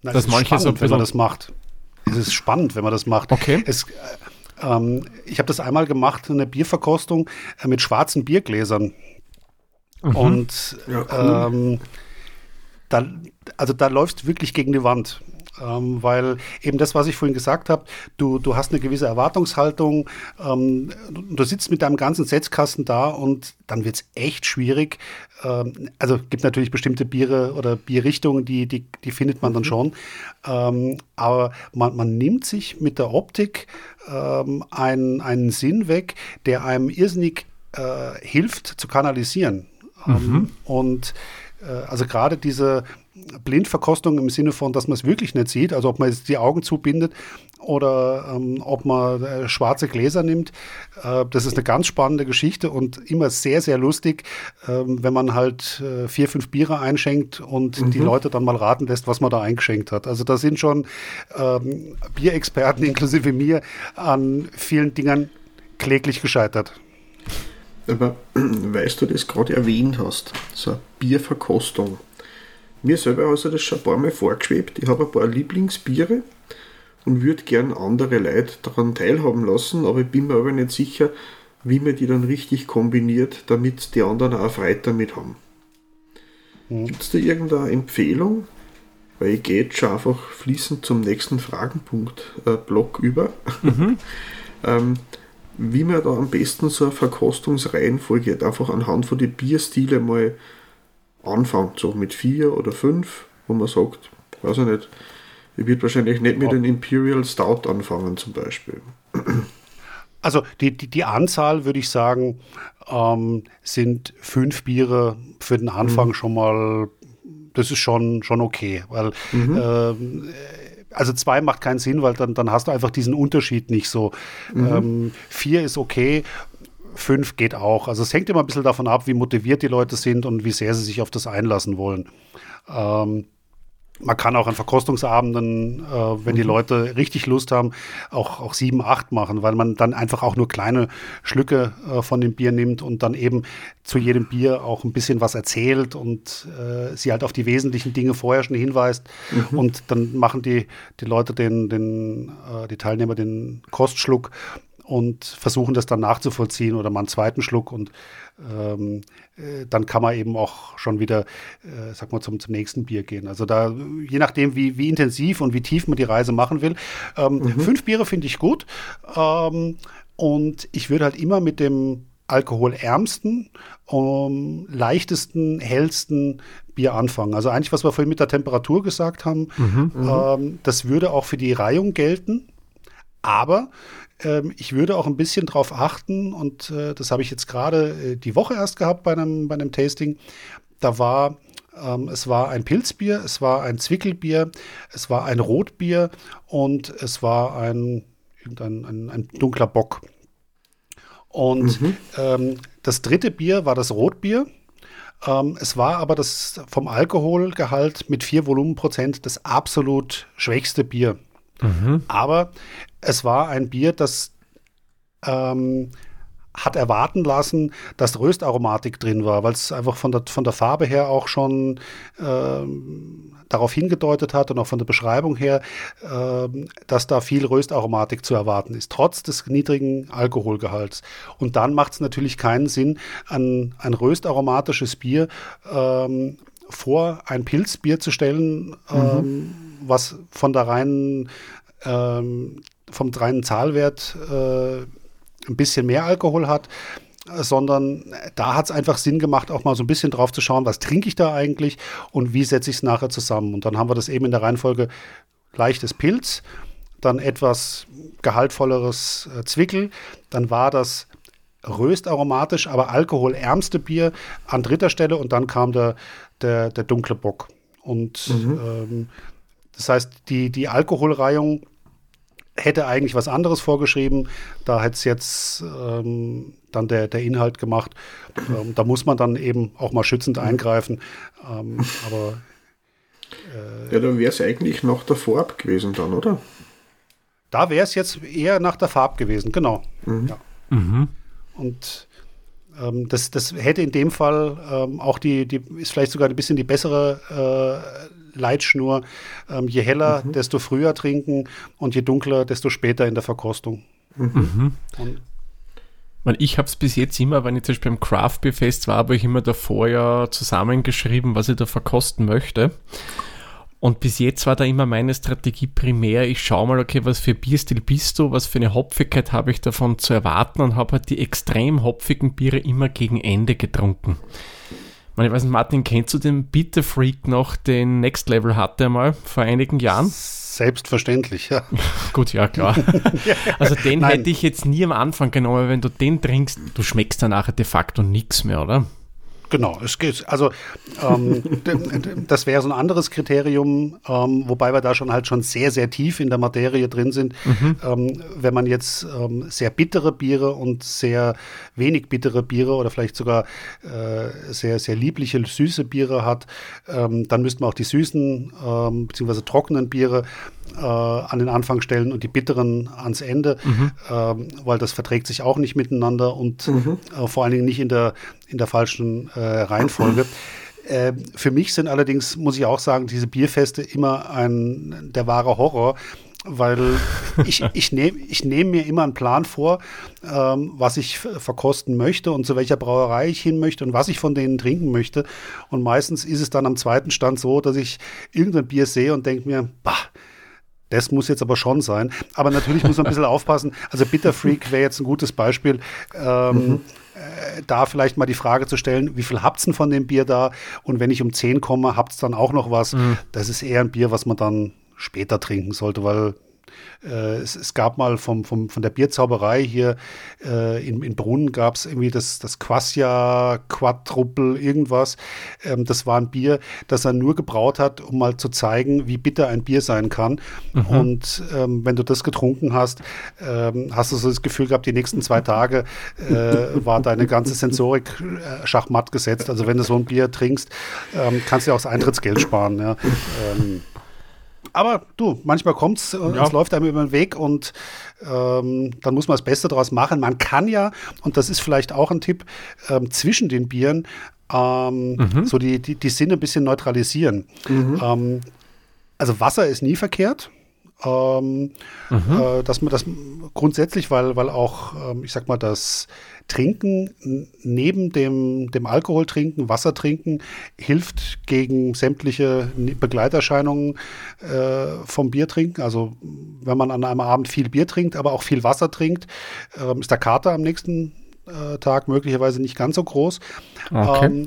Nein, dass manche spannend, so ein wenn man das macht? Es ist spannend, wenn man das macht. Okay. Es, äh, ähm, ich habe das einmal gemacht, eine Bierverkostung äh, mit schwarzen Biergläsern. Mhm. Und ja, cool. ähm, da, also da läufst wirklich gegen die Wand. Ähm, weil eben das, was ich vorhin gesagt habe, du, du hast eine gewisse Erwartungshaltung, ähm, du sitzt mit deinem ganzen Setzkasten da und dann wird es echt schwierig. Ähm, also gibt natürlich bestimmte Biere oder Bierrichtungen, die, die, die findet man dann mhm. schon. Ähm, aber man, man nimmt sich mit der Optik ähm, einen, einen Sinn weg, der einem irrsinnig äh, hilft zu kanalisieren. Ähm, mhm. Und also gerade diese Blindverkostung im Sinne von, dass man es wirklich nicht sieht, also ob man jetzt die Augen zubindet oder ähm, ob man äh, schwarze Gläser nimmt. Äh, das ist eine ganz spannende Geschichte und immer sehr, sehr lustig, äh, wenn man halt äh, vier, fünf Biere einschenkt und mhm. die Leute dann mal raten lässt, was man da eingeschenkt hat. Also da sind schon ähm, Bierexperten inklusive mir an vielen Dingen kläglich gescheitert. Aber weißt du, das gerade erwähnt hast, so eine Bierverkostung. Mir selber ist das schon ein paar Mal vorgeschwebt. Ich habe ein paar Lieblingsbiere und würde gern andere Leute daran teilhaben lassen, aber ich bin mir aber nicht sicher, wie man die dann richtig kombiniert, damit die anderen auch Freude damit haben. Mhm. Gibt es da irgendeine Empfehlung? Weil ich gehe jetzt schon einfach fließend zum nächsten Fragenpunkt äh, Block über. Mhm. ähm, wie man da am besten so eine Verkostungsreihenfolge einfach anhand von den Bierstile mal anfängt, so mit vier oder fünf, wo man sagt, weiß ich nicht, ich würde wahrscheinlich nicht mit einem Imperial Stout anfangen zum Beispiel. Also die, die, die Anzahl würde ich sagen, ähm, sind fünf Biere für den Anfang mhm. schon mal, das ist schon, schon okay, weil mhm. ähm, also zwei macht keinen Sinn, weil dann, dann hast du einfach diesen Unterschied nicht so. Mhm. Ähm, vier ist okay, fünf geht auch. Also es hängt immer ein bisschen davon ab, wie motiviert die Leute sind und wie sehr sie sich auf das einlassen wollen. Ähm, man kann auch an Verkostungsabenden, äh, wenn die mhm. Leute richtig Lust haben, auch, auch sieben, acht machen, weil man dann einfach auch nur kleine Schlücke äh, von dem Bier nimmt und dann eben zu jedem Bier auch ein bisschen was erzählt und äh, sie halt auf die wesentlichen Dinge vorher schon hinweist. Mhm. Und dann machen die, die Leute den, den, äh, die Teilnehmer den Kostschluck und versuchen das dann nachzuvollziehen oder mal einen zweiten Schluck und ähm, äh, dann kann man eben auch schon wieder, äh, sag mal, zum, zum nächsten Bier gehen. Also da, je nachdem, wie, wie intensiv und wie tief man die Reise machen will. Ähm, mhm. Fünf Biere finde ich gut. Ähm, und ich würde halt immer mit dem alkoholärmsten, um, leichtesten, hellsten Bier anfangen. Also eigentlich, was wir vorhin mit der Temperatur gesagt haben, mhm, ähm, das würde auch für die Reihung gelten. Aber ähm, ich würde auch ein bisschen darauf achten, und äh, das habe ich jetzt gerade äh, die Woche erst gehabt bei einem, bei einem Tasting. Da war Ähm, es war ein Pilzbier, es war ein Zwickelbier, es war ein Rotbier und es war ein, ein, ein, ein dunkler Bock. Und mhm. ähm, das dritte Bier war das Rotbier. Ähm, es war aber das vom Alkoholgehalt mit vier Volumenprozent das absolut schwächste Bier. Mhm. Aber es war ein Bier, das ähm, hat erwarten lassen, dass Röstaromatik drin war, weil es einfach von der, von der Farbe her auch schon ähm, darauf hingedeutet hat und auch von der Beschreibung her, ähm, dass da viel Röstaromatik zu erwarten ist, trotz des niedrigen Alkoholgehalts. Und dann macht es natürlich keinen Sinn, ein, ein röstaromatisches Bier ähm, vor ein Pilzbier zu stellen, ähm, mhm. was von der reinen, ähm, vom reinen Zahlwert äh, ein bisschen mehr Alkohol hat, sondern da hat es einfach Sinn gemacht, auch mal so ein bisschen drauf zu schauen, was trinke ich da eigentlich und wie setze ich es nachher zusammen. Und dann haben wir das eben in der Reihenfolge leichtes Pilz, dann etwas gehaltvolleres äh, Zwickel, dann war das röstaromatisch, aber alkoholärmste Bier an dritter Stelle und dann kam der, der, der dunkle Bock. Und mhm. ähm, das heißt, die, die Alkoholreihung hätte eigentlich was anderes vorgeschrieben. Da hätte es jetzt ähm, dann der, der Inhalt gemacht. Ähm, da muss man dann eben auch mal schützend eingreifen. Ähm, aber äh, ja, dann wäre es eigentlich nach der Farb gewesen dann, oder? Da wäre es jetzt eher nach der Farb gewesen, genau. Mhm. Ja. Mhm. Und ähm, das, das hätte in dem Fall ähm, auch die, die, ist vielleicht sogar ein bisschen die bessere äh, Leitschnur. Ähm, je heller, mhm. desto früher trinken und je dunkler, desto später in der Verkostung. Mhm. Und ich habe es bis jetzt immer, wenn ich zum Beispiel beim Craft Beer Fest war, habe ich immer davor ja zusammengeschrieben, was ich da verkosten möchte. Und bis jetzt war da immer meine Strategie primär, ich schaue mal, okay, was für Bierstil bist du, was für eine Hopfigkeit habe ich davon zu erwarten und habe halt die extrem hopfigen Biere immer gegen Ende getrunken. Ich weiß nicht, Martin, kennst du den Bitter Freak noch, den Next Level hatte er mal vor einigen Jahren? Selbstverständlich, ja. Gut, ja, klar. also den Nein. hätte ich jetzt nie am Anfang genommen, wenn du den trinkst, du schmeckst danach de facto nichts mehr, oder? Genau, es geht. Also ähm, das wäre so ein anderes Kriterium, ähm, wobei wir da schon halt schon sehr, sehr tief in der Materie drin sind. Mhm. Ähm, wenn man jetzt ähm, sehr bittere Biere und sehr wenig bittere Biere oder vielleicht sogar äh, sehr, sehr liebliche, süße Biere hat, ähm, dann müsste man auch die süßen ähm, bzw. trockenen Biere äh, an den Anfang stellen und die bitteren ans Ende, mhm. weil das verträgt sich auch nicht miteinander und mhm. äh, vor allen Dingen nicht in der, in der falschen äh, Reihenfolge. Äh, für mich sind allerdings, muss ich auch sagen, diese Bierfeste immer ein der wahre Horror, weil ich, ich nehme ich nehm mir immer einen Plan vor, ähm, was ich verkosten möchte und zu welcher Brauerei ich hin möchte und was ich von denen trinken möchte. Und meistens ist es dann am zweiten Stand so, dass ich irgendein Bier sehe und denke mir, bah, das muss jetzt aber schon sein. Aber natürlich muss man ein bisschen aufpassen. Also Bitter Freak wäre jetzt ein gutes Beispiel. Ähm, mhm. Da vielleicht mal die Frage zu stellen, wie viel habt ihr denn von dem Bier da? Und wenn ich um 10 komme, habt ihr dann auch noch was? Mhm. Das ist eher ein Bier, was man dann später trinken sollte, weil es, es, gab mal vom, vom, von der Bierzauberei hier äh, in, in Brunnen gab es irgendwie das, das Quassia Quadruple irgendwas. Ähm, das war ein Bier, das er nur gebraut hat, um mal zu zeigen, wie bitter ein Bier sein kann. Mhm. Und ähm, wenn du das getrunken hast, ähm, hast du so das Gefühl gehabt, die nächsten zwei Tage äh, war deine ganze Sensorik äh, schachmatt gesetzt. Also wenn du so ein Bier trinkst, ähm, kannst du ja auch das Eintrittsgeld sparen. Ja. Aber du, manchmal kommt es, äh, ja. es läuft einem über den Weg und ähm, dann muss man das Beste daraus machen. Man kann ja, und das ist vielleicht auch ein Tipp, ähm, zwischen den Bieren ähm, mhm. so die, die, die Sinne ein bisschen neutralisieren. Mhm. Ähm, also Wasser ist nie verkehrt. Ähm, mhm. äh, dass man das grundsätzlich, weil, weil auch, ähm, ich sag mal, das Trinken neben dem, dem Alkohol trinken, Wasser trinken, hilft gegen sämtliche Begleiterscheinungen äh, vom Bier trinken. Also wenn man an einem Abend viel Bier trinkt, aber auch viel Wasser trinkt, äh, ist der Kater am nächsten äh, Tag möglicherweise nicht ganz so groß. Okay. Ähm,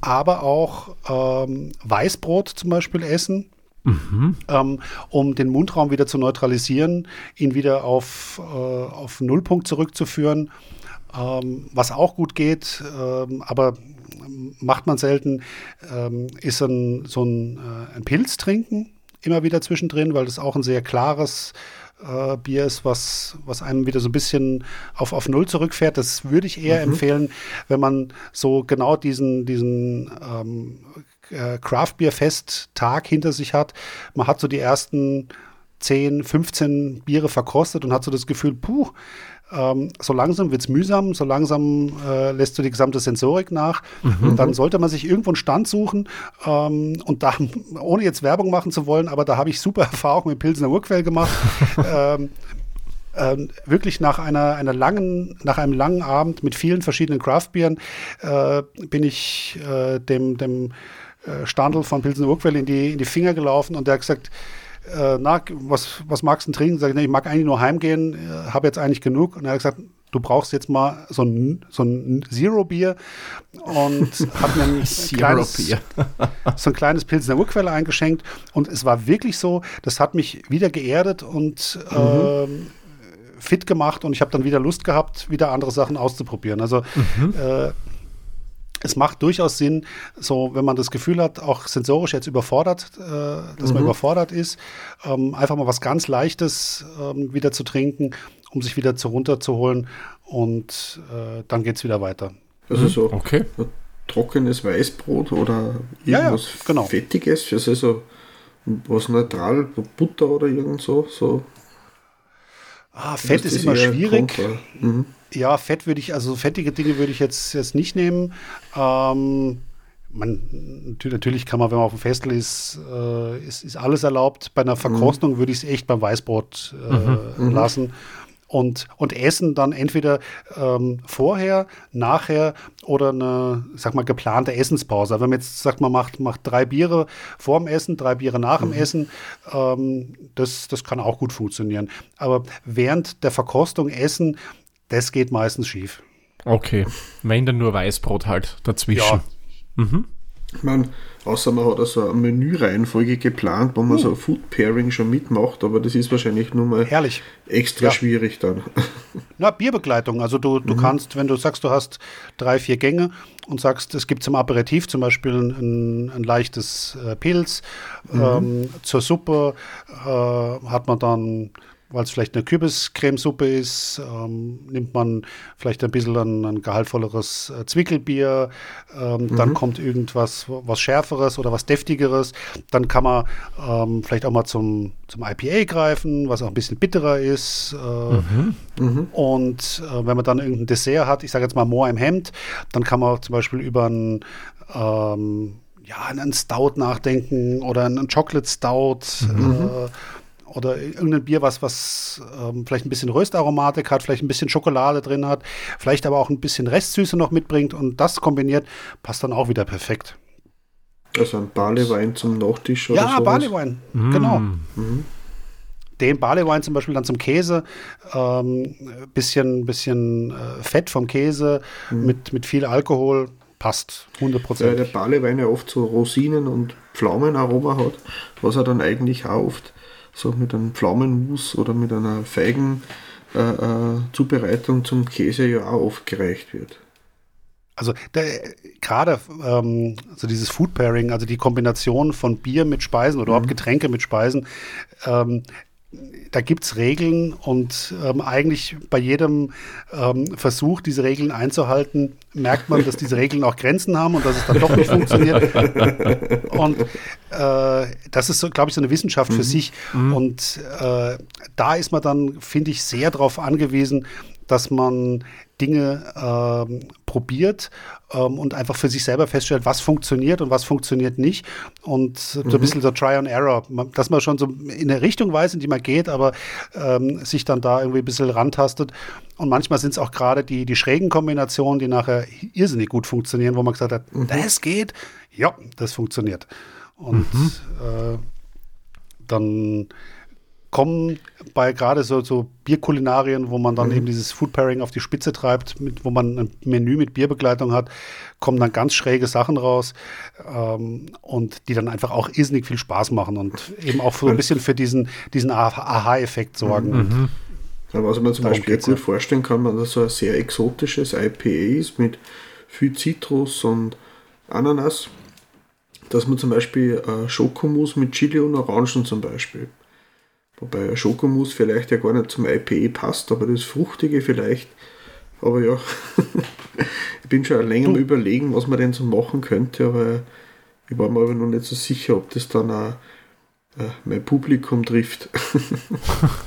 aber auch ähm, Weißbrot zum Beispiel essen. Mhm. Ähm, um den Mundraum wieder zu neutralisieren, ihn wieder auf, äh, auf Nullpunkt zurückzuführen. Ähm, was auch gut geht, ähm, aber macht man selten, ähm, ist ein, so ein, äh, ein Pilz trinken immer wieder zwischendrin, weil das auch ein sehr klares äh, Bier ist, was, was einem wieder so ein bisschen auf, auf Null zurückfährt. Das würde ich eher mhm. empfehlen, wenn man so genau diesen, diesen ähm, äh, Craft Beer Fest Tag hinter sich hat. Man hat so die ersten 10, 15 Biere verkostet und hat so das Gefühl, puh, ähm, so langsam wird es mühsam, so langsam äh, lässt du die gesamte Sensorik nach. Mhm. Und dann sollte man sich irgendwo einen Stand suchen ähm, und da, ohne jetzt Werbung machen zu wollen, aber da habe ich super Erfahrungen mit Pilsener Urquell gemacht. ähm, ähm, wirklich nach einer, einer langen, nach einem langen Abend mit vielen verschiedenen Craftbieren äh, bin ich äh, dem, dem äh, Standel von Pilsener Urquell in die, in die Finger gelaufen und der hat gesagt, äh, na, was, was magst du denn trinken? Sag ich, ne, ich mag eigentlich nur heimgehen, äh, habe jetzt eigentlich genug. Und er hat gesagt, du brauchst jetzt mal so ein, so ein Zero-Bier und hat mir ein kleines, so ein kleines Pilsner Urquelle eingeschenkt. Und es war wirklich so, das hat mich wieder geerdet und mhm. äh, fit gemacht und ich habe dann wieder Lust gehabt, wieder andere Sachen auszuprobieren. Also mhm. äh, es macht durchaus Sinn, so wenn man das Gefühl hat, auch sensorisch jetzt überfordert, äh, dass mhm. man überfordert ist, ähm, einfach mal was ganz Leichtes ähm, wieder zu trinken, um sich wieder zu runterzuholen und äh, dann geht es wieder weiter. Also so okay. trockenes Weißbrot oder irgendwas ja, ja, genau. Fettiges, also so was neutral, Butter oder irgend so. so. Ah, Fett ist immer schwierig. Mhm. Ja, Fett würde ich, also fettige Dinge würde ich jetzt, jetzt nicht nehmen. Ähm, man, natürlich kann man, wenn man auf dem Festel ist, äh, ist, ist, alles erlaubt. Bei einer Verkostung mhm. würde ich es echt beim Weißbrot äh, mhm. mhm. lassen und, und essen dann entweder ähm, vorher, nachher oder eine, sag mal, geplante Essenspause. Wenn man jetzt sagt, man macht, macht drei Biere vor dem Essen, drei Biere nach dem mhm. Essen, ähm, das, das kann auch gut funktionieren. Aber während der Verkostung essen, das geht meistens schief. Okay, wenn dann nur Weißbrot halt dazwischen. Ja. Mhm. Ich meine, außer man hat also eine Menüreihenfolge geplant, wo man uh. so ein Food Pairing schon mitmacht, aber das ist wahrscheinlich nur mal Herrlich. extra ja. schwierig dann. Na, Bierbegleitung. Also du, du mhm. kannst, wenn du sagst, du hast drei, vier Gänge und sagst, es gibt zum Aperitif zum Beispiel ein, ein leichtes äh, Pilz, mhm. ähm, zur Suppe äh, hat man dann weil es vielleicht eine Kürbiscremesuppe ist, ähm, nimmt man vielleicht ein bisschen ein, ein gehaltvolleres äh, Zwickelbier, ähm, mhm. dann kommt irgendwas was Schärferes oder was Deftigeres, dann kann man ähm, vielleicht auch mal zum, zum IPA greifen, was auch ein bisschen bitterer ist. Äh, mhm. Mhm. Und äh, wenn man dann irgendein Dessert hat, ich sage jetzt mal Moor im Hemd, dann kann man zum Beispiel über ein ähm, ja, einen Stout nachdenken oder einen Chocolate Stout. Mhm. Äh, oder irgendein Bier, was, was ähm, vielleicht ein bisschen Röstaromatik hat, vielleicht ein bisschen Schokolade drin hat, vielleicht aber auch ein bisschen Restsüße noch mitbringt und das kombiniert, passt dann auch wieder perfekt. Also ein Barleywein zum Nachtisch oder Ja, Barleywein, mm. genau. Mhm. Den Barleywein zum Beispiel dann zum Käse, ähm, bisschen, bisschen äh, Fett vom Käse mhm. mit, mit viel Alkohol, passt 100%. Weil der Barleywein ja oft so Rosinen und Pflaumenaroma hat, was er dann eigentlich auch oft so mit einem Pflaumenmus oder mit einer Feigenzubereitung äh, äh zum Käse ja auch oft gereicht wird. Also gerade ähm, also dieses Food Pairing, also die Kombination von Bier mit Speisen oder mhm. überhaupt Getränke mit Speisen, ähm, da gibt es Regeln und ähm, eigentlich bei jedem ähm, Versuch, diese Regeln einzuhalten, merkt man, dass diese Regeln auch Grenzen haben und dass es dann doch nicht funktioniert. Und äh, das ist, so, glaube ich, so eine Wissenschaft für mhm. sich. Mhm. Und äh, da ist man dann, finde ich, sehr darauf angewiesen, dass man Dinge ähm, probiert ähm, und einfach für sich selber feststellt, was funktioniert und was funktioniert nicht. Und so ein mhm. bisschen so Try and Error, dass man schon so in eine Richtung weiß, in die man geht, aber ähm, sich dann da irgendwie ein bisschen rantastet. Und manchmal sind es auch gerade die, die schrägen Kombinationen, die nachher irrsinnig gut funktionieren, wo man gesagt hat, mhm. das geht, ja, das funktioniert. Und mhm. äh, dann kommen bei gerade so, so Bierkulinarien, wo man dann mhm. eben dieses Food Pairing auf die Spitze treibt, mit, wo man ein Menü mit Bierbegleitung hat, kommen dann ganz schräge Sachen raus ähm, und die dann einfach auch irrsinnig viel Spaß machen und eben auch so ein bisschen für diesen, diesen Aha-Effekt sorgen. Mhm. Ja, was man zum Beispiel gut vorstellen kann, man das so ein sehr exotisches IPA ist mit viel Zitrus und Ananas, dass man zum Beispiel äh, Schokomus mit Chili und Orangen zum Beispiel. Wobei Schokomus vielleicht ja gar nicht zum IPE passt, aber das Fruchtige vielleicht. Aber ja, ich bin schon länger am überlegen, was man denn so machen könnte, aber ich war mir aber noch nicht so sicher, ob das dann auch äh, mein Publikum trifft.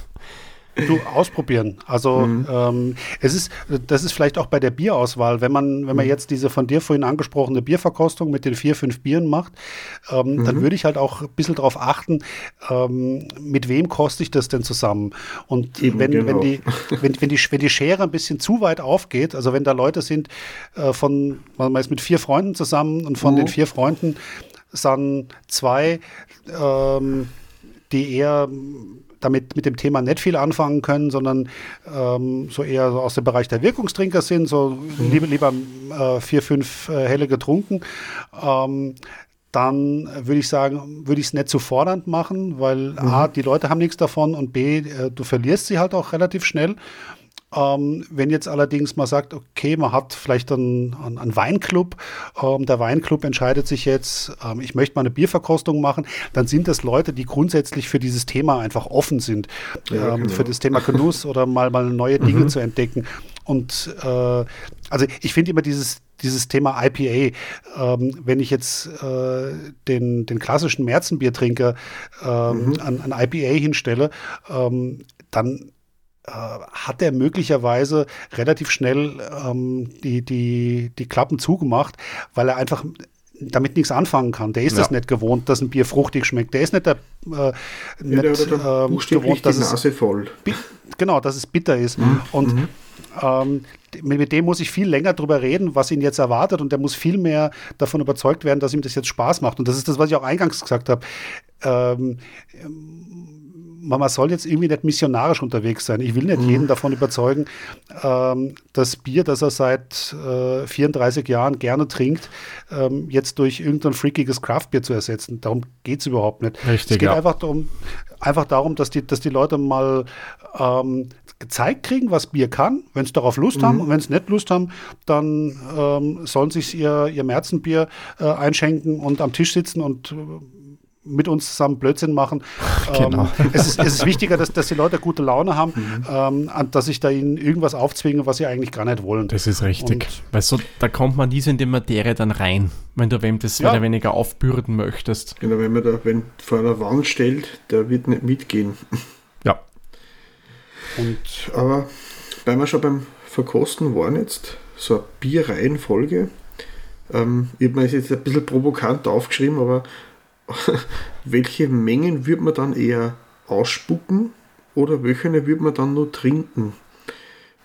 Du ausprobieren. Also mhm. ähm, es ist, das ist vielleicht auch bei der Bierauswahl, wenn man, wenn man mhm. jetzt diese von dir vorhin angesprochene Bierverkostung mit den vier, fünf Bieren macht, ähm, mhm. dann würde ich halt auch ein bisschen darauf achten, ähm, mit wem koste ich das denn zusammen? Und Eben, wenn, genau. wenn, die, wenn, wenn, die, wenn die Schere ein bisschen zu weit aufgeht, also wenn da Leute sind äh, von, man ist mit vier Freunden zusammen und von den mhm. vier Freunden sind zwei, ähm, die eher damit mit dem Thema nicht viel anfangen können, sondern ähm, so eher so aus dem Bereich der Wirkungstrinker sind, so mhm. lieber, lieber äh, vier, fünf äh, Helle getrunken. Ähm, dann würde ich sagen, würde ich es nicht zu fordernd machen, weil mhm. A, die Leute haben nichts davon und B, äh, du verlierst sie halt auch relativ schnell. Ähm, wenn jetzt allerdings man sagt, okay, man hat vielleicht einen, einen Weinclub, ähm, der Weinclub entscheidet sich jetzt, ähm, ich möchte mal eine Bierverkostung machen, dann sind das Leute, die grundsätzlich für dieses Thema einfach offen sind, ja, ähm, genau. für das Thema Genuss oder mal, mal neue Dinge mhm. zu entdecken. Und äh, also ich finde immer dieses, dieses Thema IPA, ähm, wenn ich jetzt äh, den, den klassischen Märzenbiertrinker ähm, mhm. an, an IPA hinstelle, ähm, dann hat er möglicherweise relativ schnell ähm, die, die, die Klappen zugemacht, weil er einfach damit nichts anfangen kann. Der ist ja. das nicht gewohnt, dass ein Bier fruchtig schmeckt. Der ist nicht, der, äh, nicht ja, äh, gewohnt, dass es voll. genau, dass es bitter ist. Mhm. Und mhm. Ähm, mit dem muss ich viel länger drüber reden, was ihn jetzt erwartet und der muss viel mehr davon überzeugt werden, dass ihm das jetzt Spaß macht. Und das ist das, was ich auch eingangs gesagt habe. Ähm, man soll jetzt irgendwie nicht missionarisch unterwegs sein. Ich will nicht mhm. jeden davon überzeugen, ähm, das Bier, das er seit äh, 34 Jahren gerne trinkt, ähm, jetzt durch irgendein freakiges Craftbier zu ersetzen. Darum geht es überhaupt nicht. Richtig, es geht ja. einfach, darum, einfach darum, dass die, dass die Leute mal ähm, gezeigt kriegen, was Bier kann, wenn sie darauf Lust mhm. haben. Und wenn sie nicht Lust haben, dann ähm, sollen sich ihr, ihr Märzenbier äh, einschenken und am Tisch sitzen und äh, mit uns zusammen Blödsinn machen. Genau. Ähm, es, ist, es, ist, wichtiger, dass, dass die Leute gute Laune haben, mhm. ähm, dass ich da ihnen irgendwas aufzwinge, was sie eigentlich gar nicht wollen. Das ist richtig. Und Weil so, da kommt man nie so in die Materie dann rein, wenn du wem das ja. mehr weniger aufbürden möchtest. Genau, wenn man da wenn vor einer Wand stellt, der wird nicht mitgehen. Ja. Und aber weil wir schon beim Verkosten waren jetzt, so eine Bierreihenfolge, ähm, ich habe mir jetzt ein bisschen provokant aufgeschrieben, aber welche Mengen würde man dann eher ausspucken oder welche würde man dann nur trinken?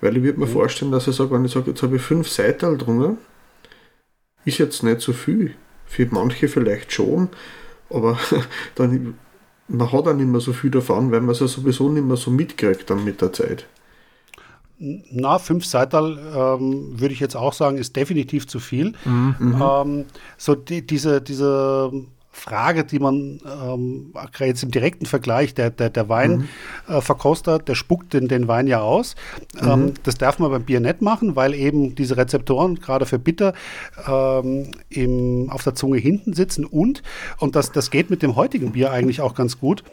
Weil ich würde mir mhm. vorstellen, dass ich sage, wenn ich sage, jetzt habe ich fünf Seital drunter, ist jetzt nicht so viel. Für manche vielleicht schon, aber dann, man hat auch nicht mehr so viel davon, weil man es ja sowieso nicht mehr so mitkriegt dann mit der Zeit. Na, fünf Seital ähm, würde ich jetzt auch sagen, ist definitiv zu viel. Mhm. Ähm, so die, diese, diese Frage, die man ähm, jetzt im direkten Vergleich, der, der, der Weinverkoster, mhm. äh, der spuckt den, den Wein ja aus. Mhm. Ähm, das darf man beim Bier nicht machen, weil eben diese Rezeptoren gerade für Bitter ähm, im, auf der Zunge hinten sitzen und, und das, das geht mit dem heutigen Bier eigentlich auch ganz gut,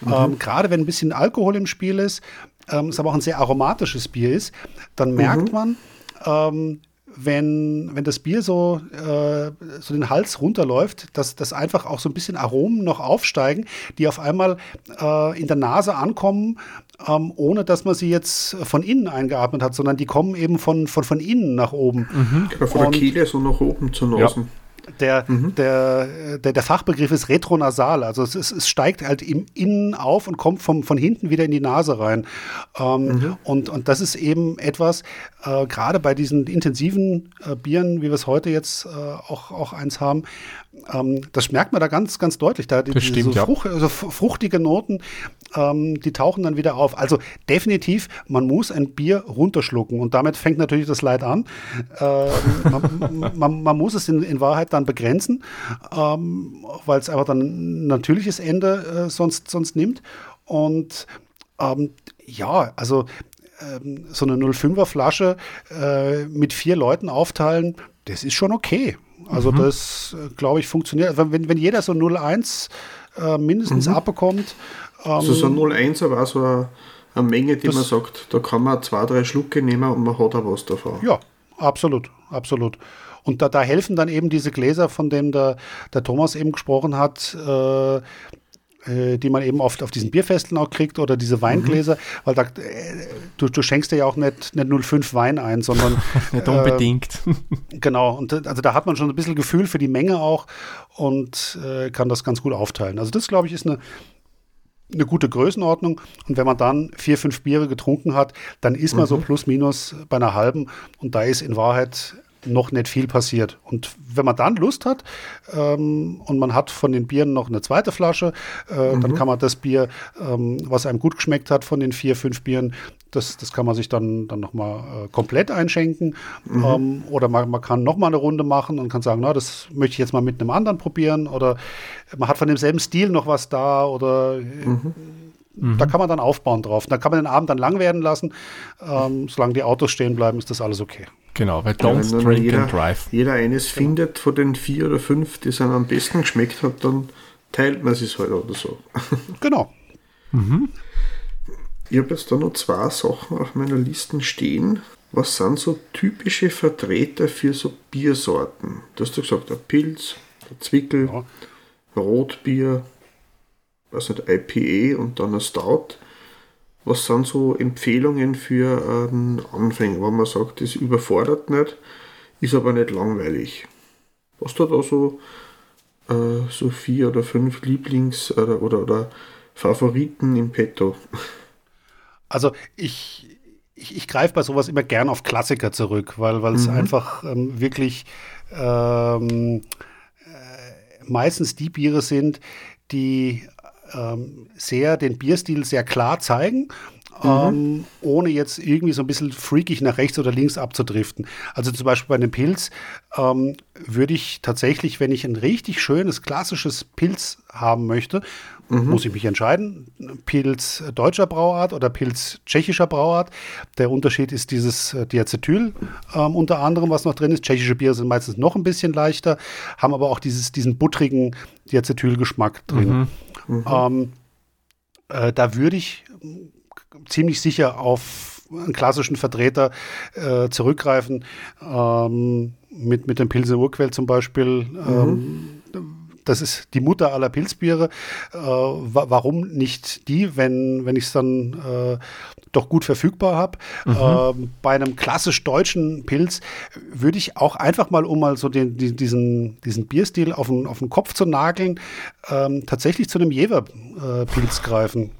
mhm. Ähm, gerade wenn ein bisschen Alkohol im Spiel ist, ähm, es aber auch ein sehr aromatisches Bier ist, dann merkt mhm. man, ähm, wenn, wenn das Bier so, äh, so den Hals runterläuft, dass, dass einfach auch so ein bisschen Aromen noch aufsteigen, die auf einmal äh, in der Nase ankommen, ähm, ohne dass man sie jetzt von innen eingeatmet hat, sondern die kommen eben von, von, von innen nach oben. Mhm. Von der Kehle so nach oben zu Nasen. Ja. Der, mhm. der, der, der, Fachbegriff ist retronasal, also es, es, es, steigt halt im Innen auf und kommt vom, von hinten wieder in die Nase rein. Ähm, mhm. und, und das ist eben etwas, äh, gerade bei diesen intensiven äh, Bieren, wie wir es heute jetzt äh, auch, auch eins haben, ähm, das merkt man da ganz, ganz deutlich. Da die, stimmt, so, Frucht, also fruchtige Noten, ähm, die tauchen dann wieder auf. Also definitiv, man muss ein Bier runterschlucken und damit fängt natürlich das Leid an. Ähm, man, man, man, muss es in, in Wahrheit dann begrenzen, ähm, weil es einfach dann ein natürliches Ende äh, sonst, sonst nimmt. Und ähm, ja, also ähm, so eine 05er Flasche äh, mit vier Leuten aufteilen, das ist schon okay. Also mhm. das, glaube ich, funktioniert. Wenn, wenn jeder so 0,1 äh, mindestens mhm. abbekommt. Ähm, also so 0,1 war so eine, eine Menge, die man sagt, da kann man zwei, drei Schlucke nehmen und man hat auch was davon. Ja, absolut, absolut. Und da, da helfen dann eben diese Gläser, von denen der, der Thomas eben gesprochen hat, äh, die man eben oft auf diesen Bierfesten auch kriegt oder diese Weingläser, mhm. weil da, äh, du, du, schenkst dir ja auch nicht, nicht 05 Wein ein, sondern nicht unbedingt. Äh, genau, und also da hat man schon ein bisschen Gefühl für die Menge auch und äh, kann das ganz gut aufteilen. Also das, glaube ich, ist eine, eine gute Größenordnung. Und wenn man dann vier, fünf Biere getrunken hat, dann ist man mhm. so plus minus bei einer halben. Und da ist in Wahrheit noch nicht viel passiert. Und wenn man dann Lust hat ähm, und man hat von den Bieren noch eine zweite Flasche, äh, mhm. dann kann man das Bier, ähm, was einem gut geschmeckt hat von den vier, fünf Bieren, das, das kann man sich dann, dann nochmal äh, komplett einschenken. Mhm. Ähm, oder man, man kann nochmal eine Runde machen und kann sagen, na, das möchte ich jetzt mal mit einem anderen probieren. Oder man hat von demselben Stil noch was da oder mhm. Da kann man dann aufbauen drauf. Da kann man den Abend dann lang werden lassen. Ähm, solange die Autos stehen bleiben, ist das alles okay. Genau, weil don't ja, drink jeder, and drive. Jeder eines findet von den vier oder fünf, die es einem am besten geschmeckt hat, dann teilt man es halt oder so. Genau. Mhm. Ich habe jetzt da noch zwei Sachen auf meiner Liste stehen. Was sind so typische Vertreter für so Biersorten? Du hast ja gesagt, der Pilz, der Zwickel, ja. Rotbier, was nicht, IPA und dann ein Stout. Was sind so Empfehlungen für einen Anfänger, wenn man sagt, das überfordert nicht, ist aber nicht langweilig? Hast du da so, äh, so vier oder fünf Lieblings- oder, oder, oder Favoriten im Petto? Also ich, ich, ich greife bei sowas immer gern auf Klassiker zurück, weil es mhm. einfach ähm, wirklich ähm, äh, meistens die Biere sind, die ähm, sehr den Bierstil sehr klar zeigen. Mhm. Ähm, ohne jetzt irgendwie so ein bisschen freakig nach rechts oder links abzudriften. Also zum Beispiel bei einem Pilz ähm, würde ich tatsächlich, wenn ich ein richtig schönes, klassisches Pilz haben möchte, mhm. muss ich mich entscheiden, Pilz deutscher Brauart oder Pilz tschechischer Brauart. Der Unterschied ist dieses äh, Diacetyl ähm, unter anderem, was noch drin ist. Tschechische Biere sind meistens noch ein bisschen leichter, haben aber auch dieses, diesen buttrigen Diacetylgeschmack drin. Mhm. Mhm. Ähm, äh, da würde ich ziemlich sicher auf einen klassischen Vertreter äh, zurückgreifen. Ähm, mit, mit dem Pilsener Urquell zum Beispiel. Mhm. Ähm, das ist die Mutter aller Pilzbiere. Äh, wa warum nicht die, wenn, wenn ich es dann äh, doch gut verfügbar habe? Mhm. Äh, bei einem klassisch deutschen Pilz würde ich auch einfach mal, um mal so den, die, diesen, diesen Bierstil auf den, auf den Kopf zu nageln, ähm, tatsächlich zu einem Jever-Pilz äh, greifen.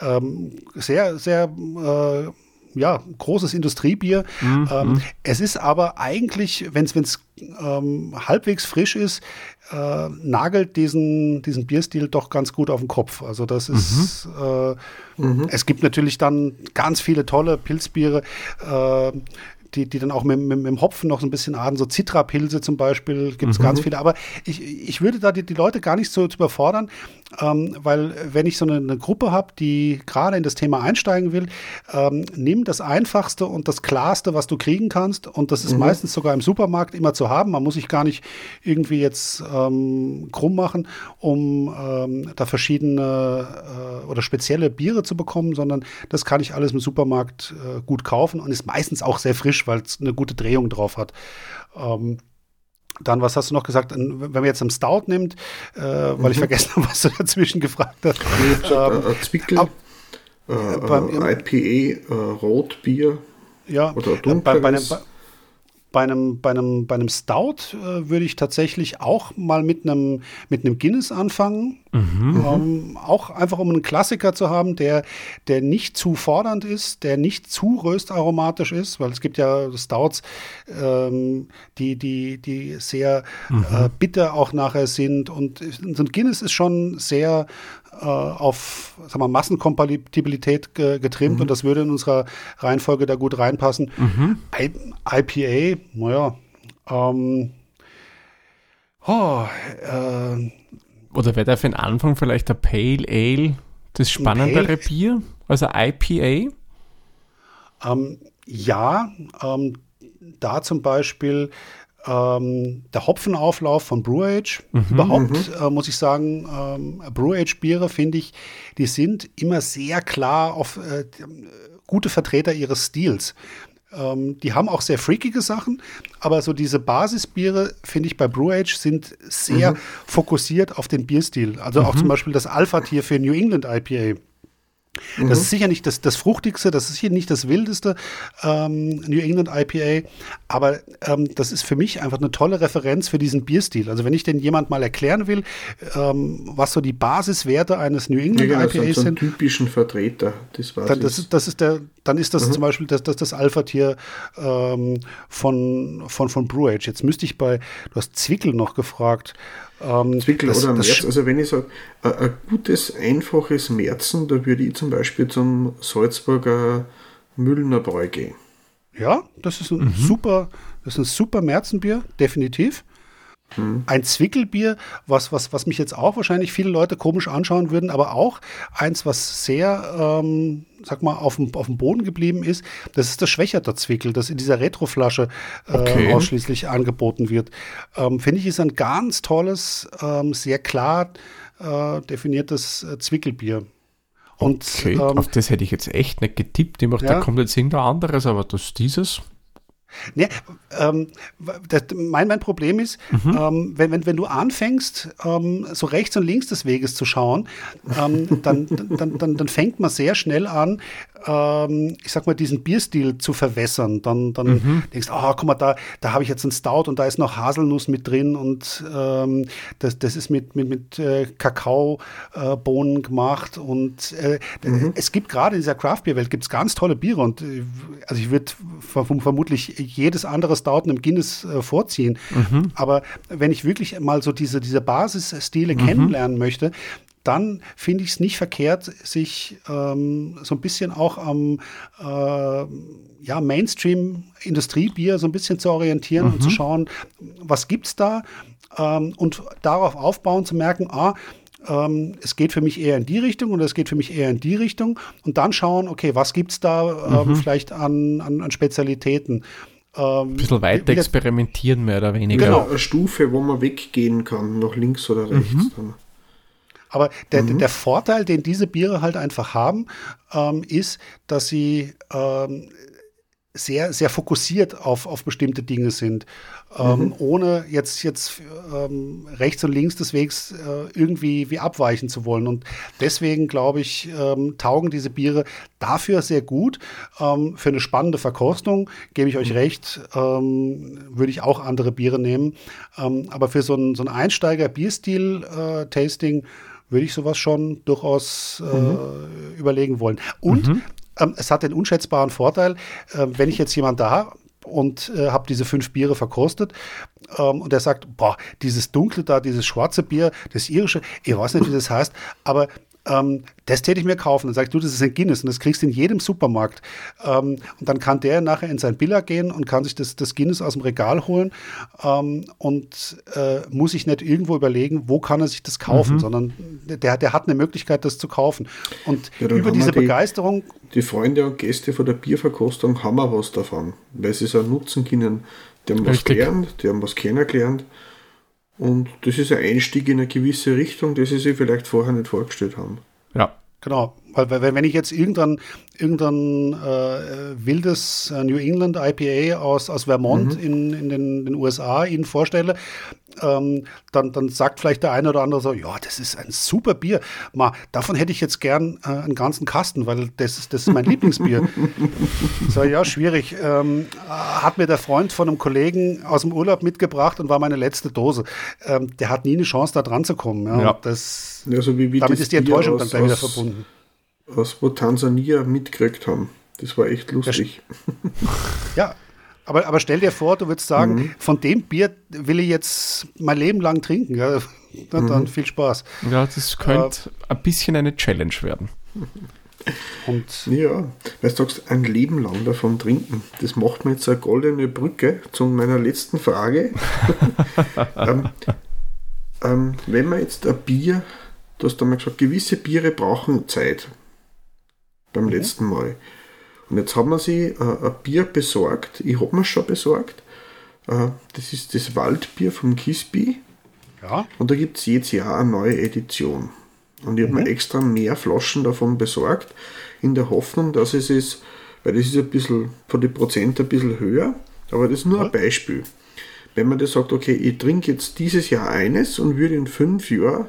Ähm, sehr, sehr äh, ja, großes Industriebier. Mhm. Ähm, es ist aber eigentlich, wenn es ähm, halbwegs frisch ist, äh, nagelt diesen, diesen Bierstil doch ganz gut auf den Kopf. Also das ist, mhm. Äh, mhm. es gibt natürlich dann ganz viele tolle Pilzbiere. Äh, die, die dann auch mit, mit, mit, dem Hopfen noch so ein bisschen aden, so Zitrapilze zum Beispiel, gibt es mhm. ganz viele. Aber ich, ich würde da die, die Leute gar nicht so überfordern, ähm, weil wenn ich so eine, eine Gruppe habe, die gerade in das Thema einsteigen will, ähm, nimm das Einfachste und das Klarste, was du kriegen kannst. Und das ist mhm. meistens sogar im Supermarkt immer zu haben. Man muss sich gar nicht irgendwie jetzt ähm, krumm machen, um ähm, da verschiedene äh, oder spezielle Biere zu bekommen, sondern das kann ich alles im Supermarkt äh, gut kaufen und ist meistens auch sehr frisch, weil es eine gute Drehung drauf hat. Ähm, dann, was hast du noch gesagt? Wenn man jetzt einen Stout nimmt, äh, weil mhm. ich vergessen habe, was du dazwischen gefragt hast. Ähm, äh, Zwickel, ab, äh, beim, IPA, Rotbier ja, oder Dunkel. Bei, bei, einem, bei einem, bei einem, bei einem Stout äh, würde ich tatsächlich auch mal mit einem, mit einem Guinness anfangen. Mhm. Ähm, auch einfach, um einen Klassiker zu haben, der, der nicht zu fordernd ist, der nicht zu röstaromatisch ist, weil es gibt ja Stouts, ähm, die, die, die sehr mhm. äh, bitter auch nachher sind. Und so ein Guinness ist schon sehr äh, auf sagen wir, Massenkompatibilität ge getrimmt mhm. und das würde in unserer Reihenfolge da gut reinpassen. Mhm. IPA, naja, ähm, oh, äh, oder wäre da für den Anfang vielleicht der Pale Ale das spannendere Pale? Bier? Also IPA? Ähm, ja, ähm, da zum Beispiel ähm, der Hopfenauflauf von Brew Age. Mhm, Überhaupt mhm. äh, muss ich sagen, ähm, Brew Age Biere finde ich, die sind immer sehr klar auf äh, gute Vertreter ihres Stils. Ähm, die haben auch sehr freakige Sachen, aber so diese Basisbiere, finde ich, bei Brew Age sind sehr mhm. fokussiert auf den Bierstil. Also auch zum mhm. Beispiel das Alpha-Tier für New England IPA. Das mhm. ist sicher nicht das, das Fruchtigste, das ist hier nicht das Wildeste, ähm, New England IPA, aber ähm, das ist für mich einfach eine tolle Referenz für diesen Bierstil. Also wenn ich den jemand mal erklären will, ähm, was so die Basiswerte eines New England ja, genau, IPA so, so sind. typischen Vertreter des Basis. Dann, das ist, das ist der, dann ist das mhm. zum Beispiel das, das, das Alpha-Tier ähm, von, von, von Brew Age. Jetzt müsste ich bei, du hast Zwickel noch gefragt, ähm, Zwickel das, oder März. Also wenn ich sage, ein gutes, einfaches Märzen, da würde ich zum Beispiel zum Salzburger Müllner Bräu gehen. Ja, das ist ein mhm. super, das ist ein super Märzenbier, definitiv. Mhm. Ein Zwickelbier, was, was, was mich jetzt auch wahrscheinlich viele Leute komisch anschauen würden, aber auch eins, was sehr, ähm, sag mal, auf dem, auf dem Boden geblieben ist, das ist das Schwächerter Zwickel, das in dieser Retroflasche äh, okay. ausschließlich angeboten wird. Ähm, Finde ich, ist ein ganz tolles, ähm, sehr klar äh, definiertes äh, Zwickelbier. Und, okay, ähm, auf das hätte ich jetzt echt nicht getippt. Ich dachte, ja. da kommt jetzt irgendein anderes, aber das dieses. Nee, ähm, das, mein, mein Problem ist, mhm. ähm, wenn, wenn, wenn du anfängst, ähm, so rechts und links des Weges zu schauen, ähm, dann, dann, dann, dann fängt man sehr schnell an, ähm, ich sag mal, diesen Bierstil zu verwässern. Dann, dann mhm. denkst du, oh, guck mal, da, da habe ich jetzt einen Stout und da ist noch Haselnuss mit drin und ähm, das, das ist mit, mit, mit äh, Kakaobohnen äh, gemacht. Und äh, mhm. es gibt gerade in dieser Craft-Bier-Welt gibt's ganz tolle Biere und äh, also ich würde vermutlich jedes andere Stout einem Guinness vorziehen. Mhm. Aber wenn ich wirklich mal so diese, diese Basisstile mhm. kennenlernen möchte, dann finde ich es nicht verkehrt, sich ähm, so ein bisschen auch am äh, ja, Mainstream-Industriebier so ein bisschen zu orientieren mhm. und zu mhm. schauen, was gibt es da ähm, und darauf aufbauen zu merken, ah, ähm, es geht für mich eher in die Richtung und es geht für mich eher in die Richtung und dann schauen, okay, was gibt es da ähm, mhm. vielleicht an, an, an Spezialitäten. Ähm, ein bisschen weiter experimentieren, mehr oder weniger. Genau, eine Stufe, wo man weggehen kann, nach links oder rechts. Mhm. Aber der, mhm. der Vorteil, den diese Biere halt einfach haben, ähm, ist, dass sie ähm, sehr, sehr fokussiert auf, auf bestimmte Dinge sind, ähm, mhm. ohne jetzt, jetzt ähm, rechts und links des Wegs äh, irgendwie wie abweichen zu wollen. Und deswegen, glaube ich, ähm, taugen diese Biere dafür sehr gut. Ähm, für eine spannende Verkostung, gebe ich euch mhm. recht, ähm, würde ich auch andere Biere nehmen. Ähm, aber für so ein, so ein Einsteiger-Bierstil-Tasting äh, würde ich sowas schon durchaus äh, mhm. überlegen wollen. Und mhm ähm, es hat den unschätzbaren Vorteil, äh, wenn ich jetzt jemand da und äh, habe diese fünf Biere verkostet ähm, und er sagt, boah, dieses dunkle da, dieses schwarze Bier, das irische, ich weiß nicht, wie das heißt, aber ähm, das täte ich mir kaufen. Dann sagst du, das ist ein Guinness und das kriegst du in jedem Supermarkt. Ähm, und dann kann der nachher in sein Biller gehen und kann sich das, das Guinness aus dem Regal holen ähm, und äh, muss sich nicht irgendwo überlegen, wo kann er sich das kaufen, mhm. sondern der, der hat eine Möglichkeit, das zu kaufen. Und ja, über diese die, Begeisterung. Die Freunde und Gäste von der Bierverkostung haben auch was davon, weil sie es auch nutzen können. Die haben Richtig. was gelernt, die haben was kennengelernt. Und das ist ein Einstieg in eine gewisse Richtung, die sie sich vielleicht vorher nicht vorgestellt haben. Ja. Genau, weil, weil wenn ich jetzt irgendein, irgendein äh, wildes äh, New England IPA aus, aus Vermont mhm. in, in den, den USA Ihnen vorstelle, ähm, dann, dann sagt vielleicht der eine oder andere so, ja, das ist ein super Bier. Ma, davon hätte ich jetzt gern äh, einen ganzen Kasten, weil das ist, das ist mein Lieblingsbier. so, ja, schwierig. Ähm, hat mir der Freund von einem Kollegen aus dem Urlaub mitgebracht und war meine letzte Dose. Ähm, der hat nie eine Chance, da dran zu kommen. Ja, ja. Das, ja, so wie, wie damit ist die Enttäuschung aus, dann gleich wieder verbunden. Aus wo Tansania mitgekriegt haben. Das war echt lustig. Ja, aber, aber stell dir vor, du würdest sagen, mhm. von dem Bier will ich jetzt mein Leben lang trinken. Ja, dann, mhm. viel Spaß. Ja, das könnte äh, ein bisschen eine Challenge werden. Und ja, weil du sagst, ein Leben lang davon trinken. Das macht mir jetzt eine goldene Brücke zu meiner letzten Frage. ähm, ähm, wenn man jetzt ein Bier, du hast einmal gesagt, gewisse Biere brauchen Zeit beim mhm. letzten Mal. Und jetzt haben wir sie äh, ein Bier besorgt, ich habe mir schon besorgt, Äh, das ist das Waldbier vom Kisby. Ja. Und da gibt es jedes Jahr eine neue Edition. Und ich habe mir extra mehr Flaschen davon besorgt, in der Hoffnung, dass es ist, weil das ist ein bisschen von den Prozent ein bisschen höher, aber das ist nur ein Beispiel. Wenn man das sagt, okay, ich trinke jetzt dieses Jahr eines und würde in fünf Jahren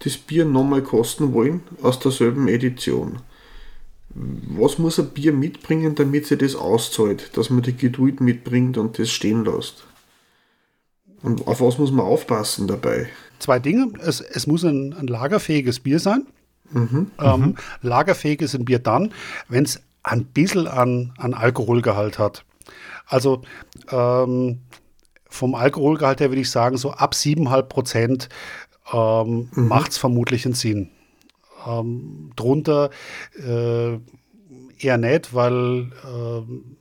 das Bier nochmal kosten wollen aus derselben Edition. Was muss ein Bier mitbringen, damit sie das auszahlt, dass man die Geduld mitbringt und das stehen lässt? Und auf was muss man aufpassen dabei? Zwei Dinge. Es, es muss ein, ein lagerfähiges Bier sein. Mhm. Ähm, lagerfähig ist ein Bier dann, wenn es ein bisschen an, an Alkoholgehalt hat. Also ähm, vom Alkoholgehalt her würde ich sagen, so ab 7,5 Prozent ähm, macht es vermutlich einen Sinn. Ähm, drunter äh, eher nicht, weil ähm,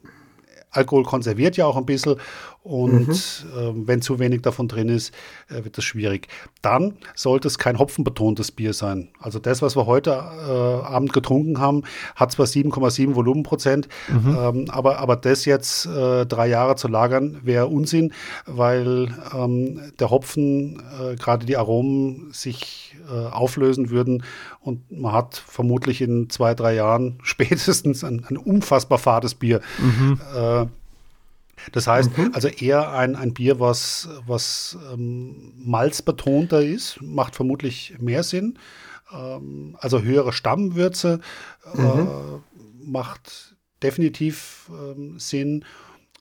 Alkohol konserviert ja auch ein bisschen und ähm, wenn zu wenig davon drin ist, äh, wird das schwierig. Dann sollte es kein hopfenbetontes Bier sein. Also das, was wir heute äh, Abend getrunken haben, hat zwar 7,7 Volumenprozent, ähm, aber, aber das jetzt äh, drei Jahre zu lagern, wäre Unsinn, weil ähm, der Hopfen, äh, gerade die Aromen, sich äh, auflösen würden und man hat vermutlich in zwei, drei Jahren spätestens ein, ein unfassbar fades Bier. Äh, das heißt, also eher ein, ein Bier, was, was ähm, malzbetonter ist, macht vermutlich mehr Sinn. Ähm, also höhere Stammwürze äh, macht definitiv ähm, Sinn.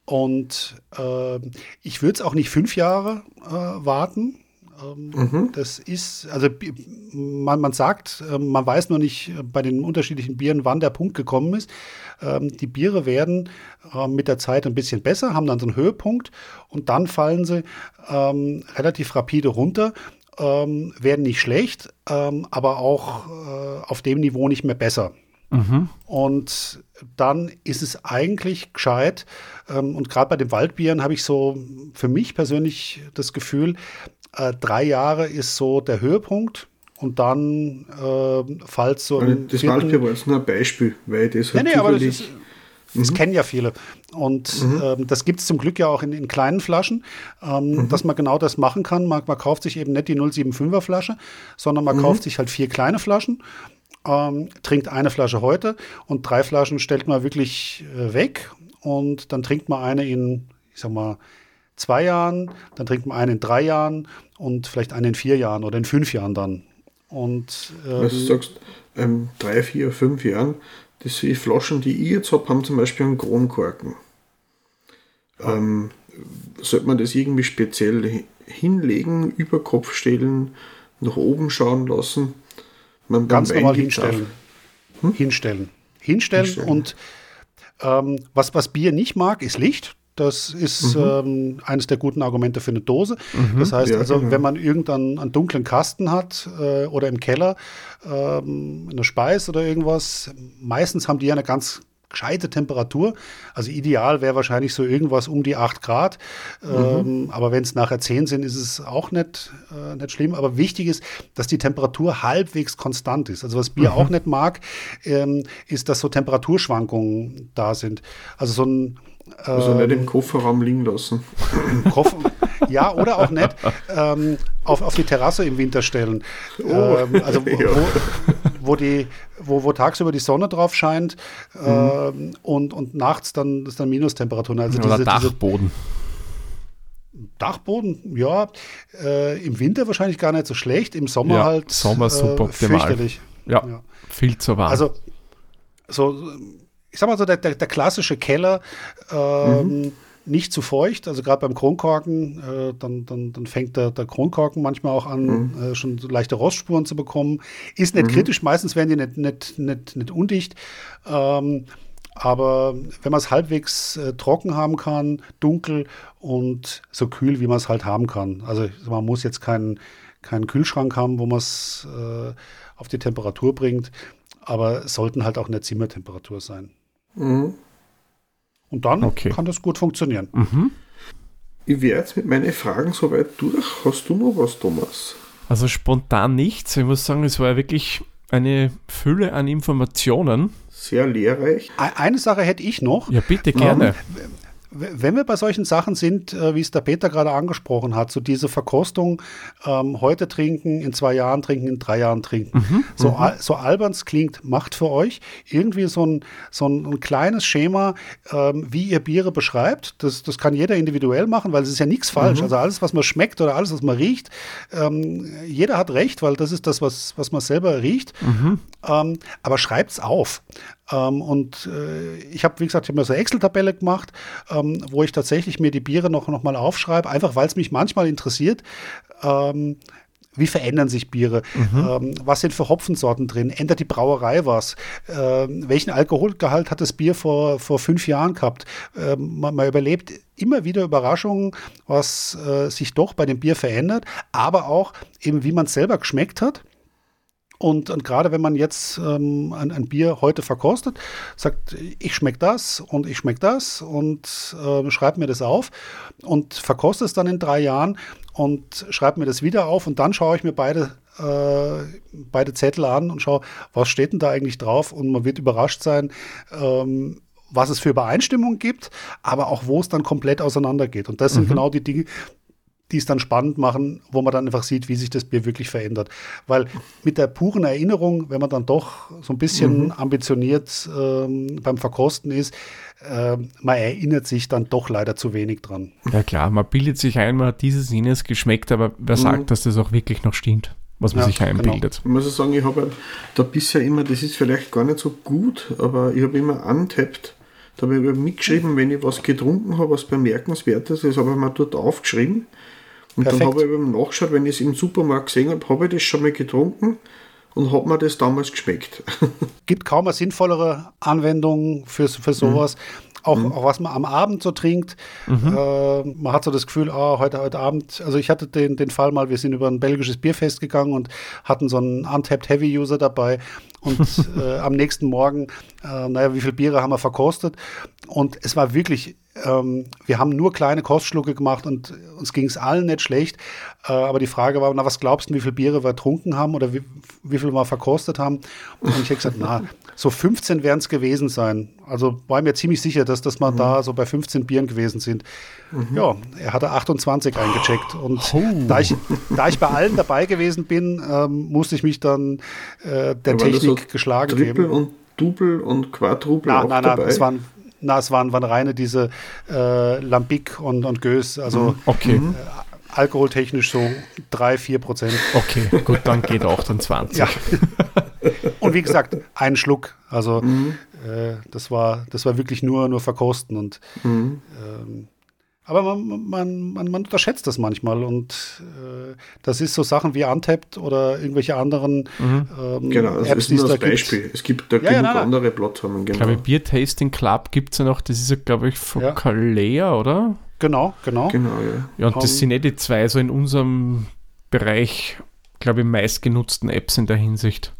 Und ähm, ich würde es auch nicht fünf Jahre äh, warten. Ähm, Das ist, also man, man sagt, äh, man weiß nur nicht äh, bei den unterschiedlichen Bieren, wann der Punkt gekommen ist. Ähm, Die Biere werden äh, mit der Zeit ein bisschen besser, haben dann so einen Höhepunkt und dann fallen sie ähm, relativ rapide runter, ähm, werden nicht schlecht, ähm, aber auch äh, auf dem Niveau nicht mehr besser. Und dann ist es eigentlich gescheit. Ähm, und gerade bei den Waldbieren habe ich so für mich persönlich das Gefühl, äh, drei Jahre ist so der Höhepunkt. Und dann äh, fällt so im Das vierten- war jetzt nur ein Beispiel, weil das Nee, halt nee, aber das, ist, das kennen ja viele. Und ähm, das gibt es zum Glück ja auch in, in kleinen Flaschen, ähm, dass man genau das machen kann. Man, man kauft sich eben nicht die 075er Flasche, sondern man kauft sich halt vier kleine Flaschen, ähm, trinkt eine Flasche heute und drei Flaschen stellt man wirklich äh, weg. Und dann trinkt man eine in, ich sag mal, zwei Jahren, dann trinkt man eine in drei Jahren und vielleicht eine in vier Jahren oder in fünf Jahren dann. Und ähm, Was du sagst, ähm, drei, vier, fünf Jahren, das die Flaschen, die ich jetzt habe, haben zum Beispiel einen Kronkorken. Ähm, sollte man das irgendwie speziell hi- hinlegen, über Kopf stellen, nach oben schauen lassen? Man, Ganz normal hinstellen. Hm? Hinstellen. Hinstellen. Hinstellen. Und ähm, was, was Bier nicht mag, ist Licht. Das ist ähm, eines der guten Argumente für eine Dose. Das heißt Ja, also, genau. wenn man irgendeinen einen dunklen Kasten hat äh, oder im Keller ähm, eine Speis oder irgendwas, meistens haben die ja eine ganz gescheite Temperatur. Also ideal wäre wahrscheinlich so irgendwas um die 8 Grad. Ähm, aber wenn es nachher 10 sind, ist es auch nicht, äh, nicht schlimm. Aber wichtig ist, dass die Temperatur halbwegs konstant ist. Also was Bier auch nicht mag, ähm, ist, dass so Temperaturschwankungen da sind. Also so ein Also nicht im Kofferraum liegen lassen. Koffer, ja, oder auch nicht ähm, auf, auf die Terrasse im Winter stellen. Ähm, also wo, Ja. wo, wo, die, wo, wo tagsüber die Sonne drauf scheint ähm, und, und nachts dann ist dann Minustemperaturen. Also Oder diese, diese Dachboden. Dachboden, ja, äh, im Winter wahrscheinlich gar nicht so schlecht, im Sommer Ja, halt Sommer super äh, optimal. fürchterlich. Ja, Ja. viel zu warm. Also, so, ich sag mal so, der, der, der klassische Keller, ähm, Mhm. nicht zu feucht, also gerade beim Kronkorken, äh, dann, dann, dann fängt der, der Kronkorken manchmal auch an, Mhm. äh, schon so leichte Rostspuren zu bekommen. Ist nicht kritisch, meistens werden die nicht, nicht, nicht, nicht undicht. Ähm, aber wenn man es halbwegs äh, trocken haben kann, dunkel und so kühl, wie man es halt haben kann. Also man muss jetzt keinen, keinen Kühlschrank haben, wo man es äh, auf die Temperatur bringt, aber es sollten halt auch in der Zimmertemperatur sein. Und dann Okay. kann das gut funktionieren. Ich wäre jetzt mit meinen Fragen soweit durch. Hast du noch was, Thomas? Also spontan nichts. Ich muss sagen, es war wirklich eine Fülle an Informationen. Sehr lehrreich. E- Eine Sache hätte ich noch. Ja, bitte gerne. Wenn wir bei solchen Sachen sind, äh, wie es der Peter gerade angesprochen hat, so diese Verkostung, ähm, heute trinken, in zwei Jahren trinken, in drei Jahren trinken. Mhm, so, mhm. al so albern es klingt, macht für euch irgendwie so ein, so ein, ein kleines Schema, ähm, wie ihr Biere beschreibt. Das, das kann jeder individuell machen, weil es ist ja nichts falsch. Mhm. Also alles, was man schmeckt oder alles, was man riecht, ähm, jeder hat recht, weil das ist das, was, was man selber riecht. Mhm. Ähm, aber schreibt es auf. Ähm, und äh, ich habe, wie gesagt, ich habe mir so eine Excel-Tabelle gemacht, ähm, wo ich tatsächlich mir die Biere noch, noch mal aufschreibe, einfach weil es mich manchmal interessiert. Ähm, wie verändern sich Biere? Mhm. Ähm, was sind für Hopfensorten drin? Ändert die Brauerei was? Ähm, welchen Alkoholgehalt hat das Bier vor, vor fünf Jahren gehabt? Ähm, man, man, überlebt immer wieder Überraschungen, was äh, sich doch bei dem Bier verändert, aber auch eben, wie man es selber geschmeckt hat. Und, und gerade wenn man jetzt ähm, ein, ein, Bier heute verkostet, sagt, ich schmecke das und ich schmecke das und äh, schreibt mir das auf und verkostet es dann in drei Jahren und schreibt mir das wieder auf und dann schaue ich mir beide, äh, beide Zettel an und schaue, was steht denn da eigentlich drauf und man wird überrascht sein, ähm, was es für Übereinstimmungen gibt, aber auch wo es dann komplett auseinandergeht. Und das sind mhm. genau die Dinge, die es dann spannend machen, wo man dann einfach sieht, wie sich das Bier wirklich verändert. Weil mit der puren Erinnerung, wenn man dann doch so ein bisschen mhm. ambitioniert ähm, beim Verkosten ist, äh, man erinnert sich dann doch leider zu wenig dran. Ja klar, man bildet sich ein, man hat dieses jenes geschmeckt, aber wer mhm. sagt, dass das auch wirklich noch stimmt? was man ja, sich genau. einbildet. Genau. Ich muss sagen, ich habe da bisher immer, das ist vielleicht gar nicht so gut, aber ich habe immer untappt. Da habe ich mitgeschrieben, wenn ich was getrunken habe, was bemerkenswertes ist, habe ich mir dort aufgeschrieben. Und Perfekt. dann habe ich beim Nachschaut, wenn ich es im Supermarkt gesehen habe, habe ich das schon mal getrunken und habe mir das damals geschmeckt. Gibt kaum eine sinnvollere Anwendung für, für sowas. Mhm. Auch, mhm. auch was man am Abend so trinkt. Mhm. Äh, man hat so das Gefühl, oh, heute, heute Abend, also ich hatte den, den Fall mal, wir sind über ein belgisches Bierfest gegangen und hatten so einen Untapped Heavy User dabei. Und äh, am nächsten Morgen, äh, naja, wie viele Biere haben wir verkostet? Und es war wirklich ähm, wir haben nur kleine Kostschlucke gemacht und uns ging es allen nicht schlecht. Äh, aber die Frage war, na, was glaubst du, wie viele Biere wir getrunken haben oder wie, wie viel wir verkostet haben? Und ich habe gesagt, na, so 15 werden es gewesen sein. Also war mir ziemlich sicher, dass das mal mhm. da so bei 15 Bieren gewesen sind. Mhm. Ja, er hatte 28 eingecheckt. Und oh. da, ich, da ich bei allen dabei gewesen bin, ähm, musste ich mich dann äh, der Technik so geschlagen Triple geben. und Double und Quadruple na, auch nein, dabei? Nein, es waren na, es waren, waren reine diese äh, Lambic und, und Gös, also mhm. okay. Äh, alkoholtechnisch so 3, 4 Prozent. Okay, gut, dann geht auch dann 20. Ja. Wie gesagt, ein Schluck. Also mhm. äh, das, war, das war wirklich nur, nur verkosten. Und mhm. ähm, aber man, man, man, man, unterschätzt das manchmal und äh, das ist so Sachen wie Untapped oder irgendwelche anderen mhm. ähm, genau, das Apps, ist nur das Beispiel. Gibt. Es gibt da ja, genug ja, andere Plattformen. Genau. Ich glaube, Beer Tasting Club gibt es ja noch, das ist ja, glaube ich, von ja. Kalea, oder? Genau, genau. genau ja. ja, und um, das sind ja die zwei so in unserem Bereich, glaube ich, meistgenutzten Apps in der Hinsicht.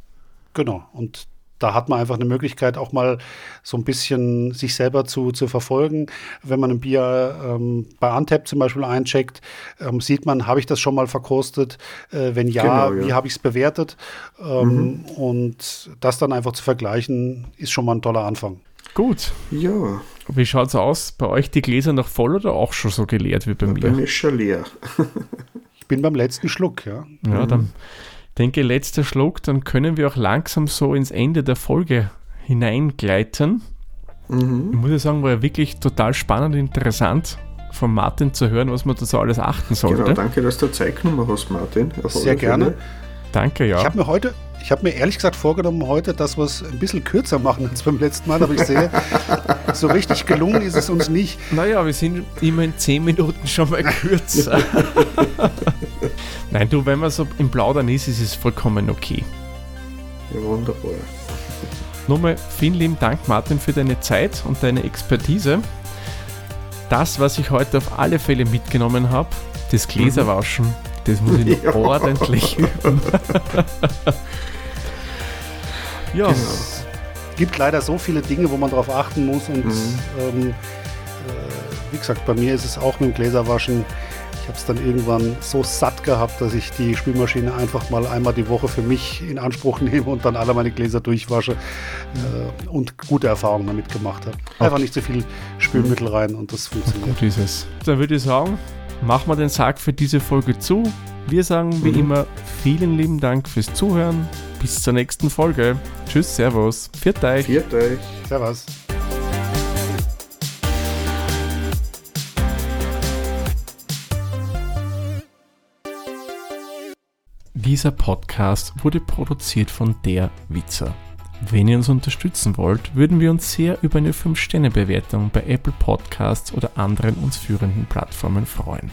Genau, und da hat man einfach eine Möglichkeit, auch mal so ein bisschen sich selber zu, zu verfolgen. Wenn man ein Bier ähm, bei Untap zum Beispiel eincheckt, ähm, sieht man, habe ich das schon mal verkostet? Äh, wenn ja, genau, ja. wie habe ich es bewertet? Ähm, mhm. Und das dann einfach zu vergleichen, ist schon mal ein toller Anfang. Gut. Ja. Wie schaut es aus? Bei euch die Gläser noch voll oder auch schon so geleert wie bei ja, mir? Bei mir ist schon leer. ich bin beim letzten Schluck, ja. Ja, mhm. dann denke, letzter Schluck, dann können wir auch langsam so ins Ende der Folge hineingleiten. Mhm. Ich muss ja sagen, war ja wirklich total spannend und interessant von Martin zu hören, was man da so alles achten sollte. Genau, danke, dass du Zeit genommen hast, Martin. Sehr gerne. Danke, ja. Ich habe mir heute, ich habe mir ehrlich gesagt vorgenommen, heute das was ein bisschen kürzer machen als beim letzten Mal, aber ich sehe, so richtig gelungen ist es uns nicht. Naja, wir sind immer in zehn Minuten schon mal kürzer. Nein, du, wenn man so im Plaudern ist, ist es vollkommen okay. Ja, wunderbar. Nochmal vielen lieben Dank, Martin, für deine Zeit und deine Expertise. Das, was ich heute auf alle Fälle mitgenommen habe, das Gläserwaschen, mhm. das muss ich noch ja. ordentlich üben. Ja. Es gibt leider so viele Dinge, wo man darauf achten muss und mhm. ähm, äh, wie gesagt, bei mir ist es auch mit dem Gläserwaschen Ich habe es dann irgendwann so satt gehabt, dass ich die Spülmaschine einfach mal einmal die Woche für mich in Anspruch nehme und dann alle meine Gläser durchwasche äh, und gute Erfahrungen damit gemacht habe. Einfach nicht zu viel Spülmittel rein und das funktioniert. Gut ist es. Dann würde ich sagen, machen wir den Sarg für diese Folge zu. Wir sagen wie mhm. immer vielen lieben Dank fürs Zuhören. Bis zur nächsten Folge. Tschüss, Servus. Viert euch. Viert euch. Servus. Dieser Podcast wurde produziert von der Witzer. Wenn ihr uns unterstützen wollt, würden wir uns sehr über eine 5-Sterne-Bewertung bei Apple Podcasts oder anderen uns führenden Plattformen freuen.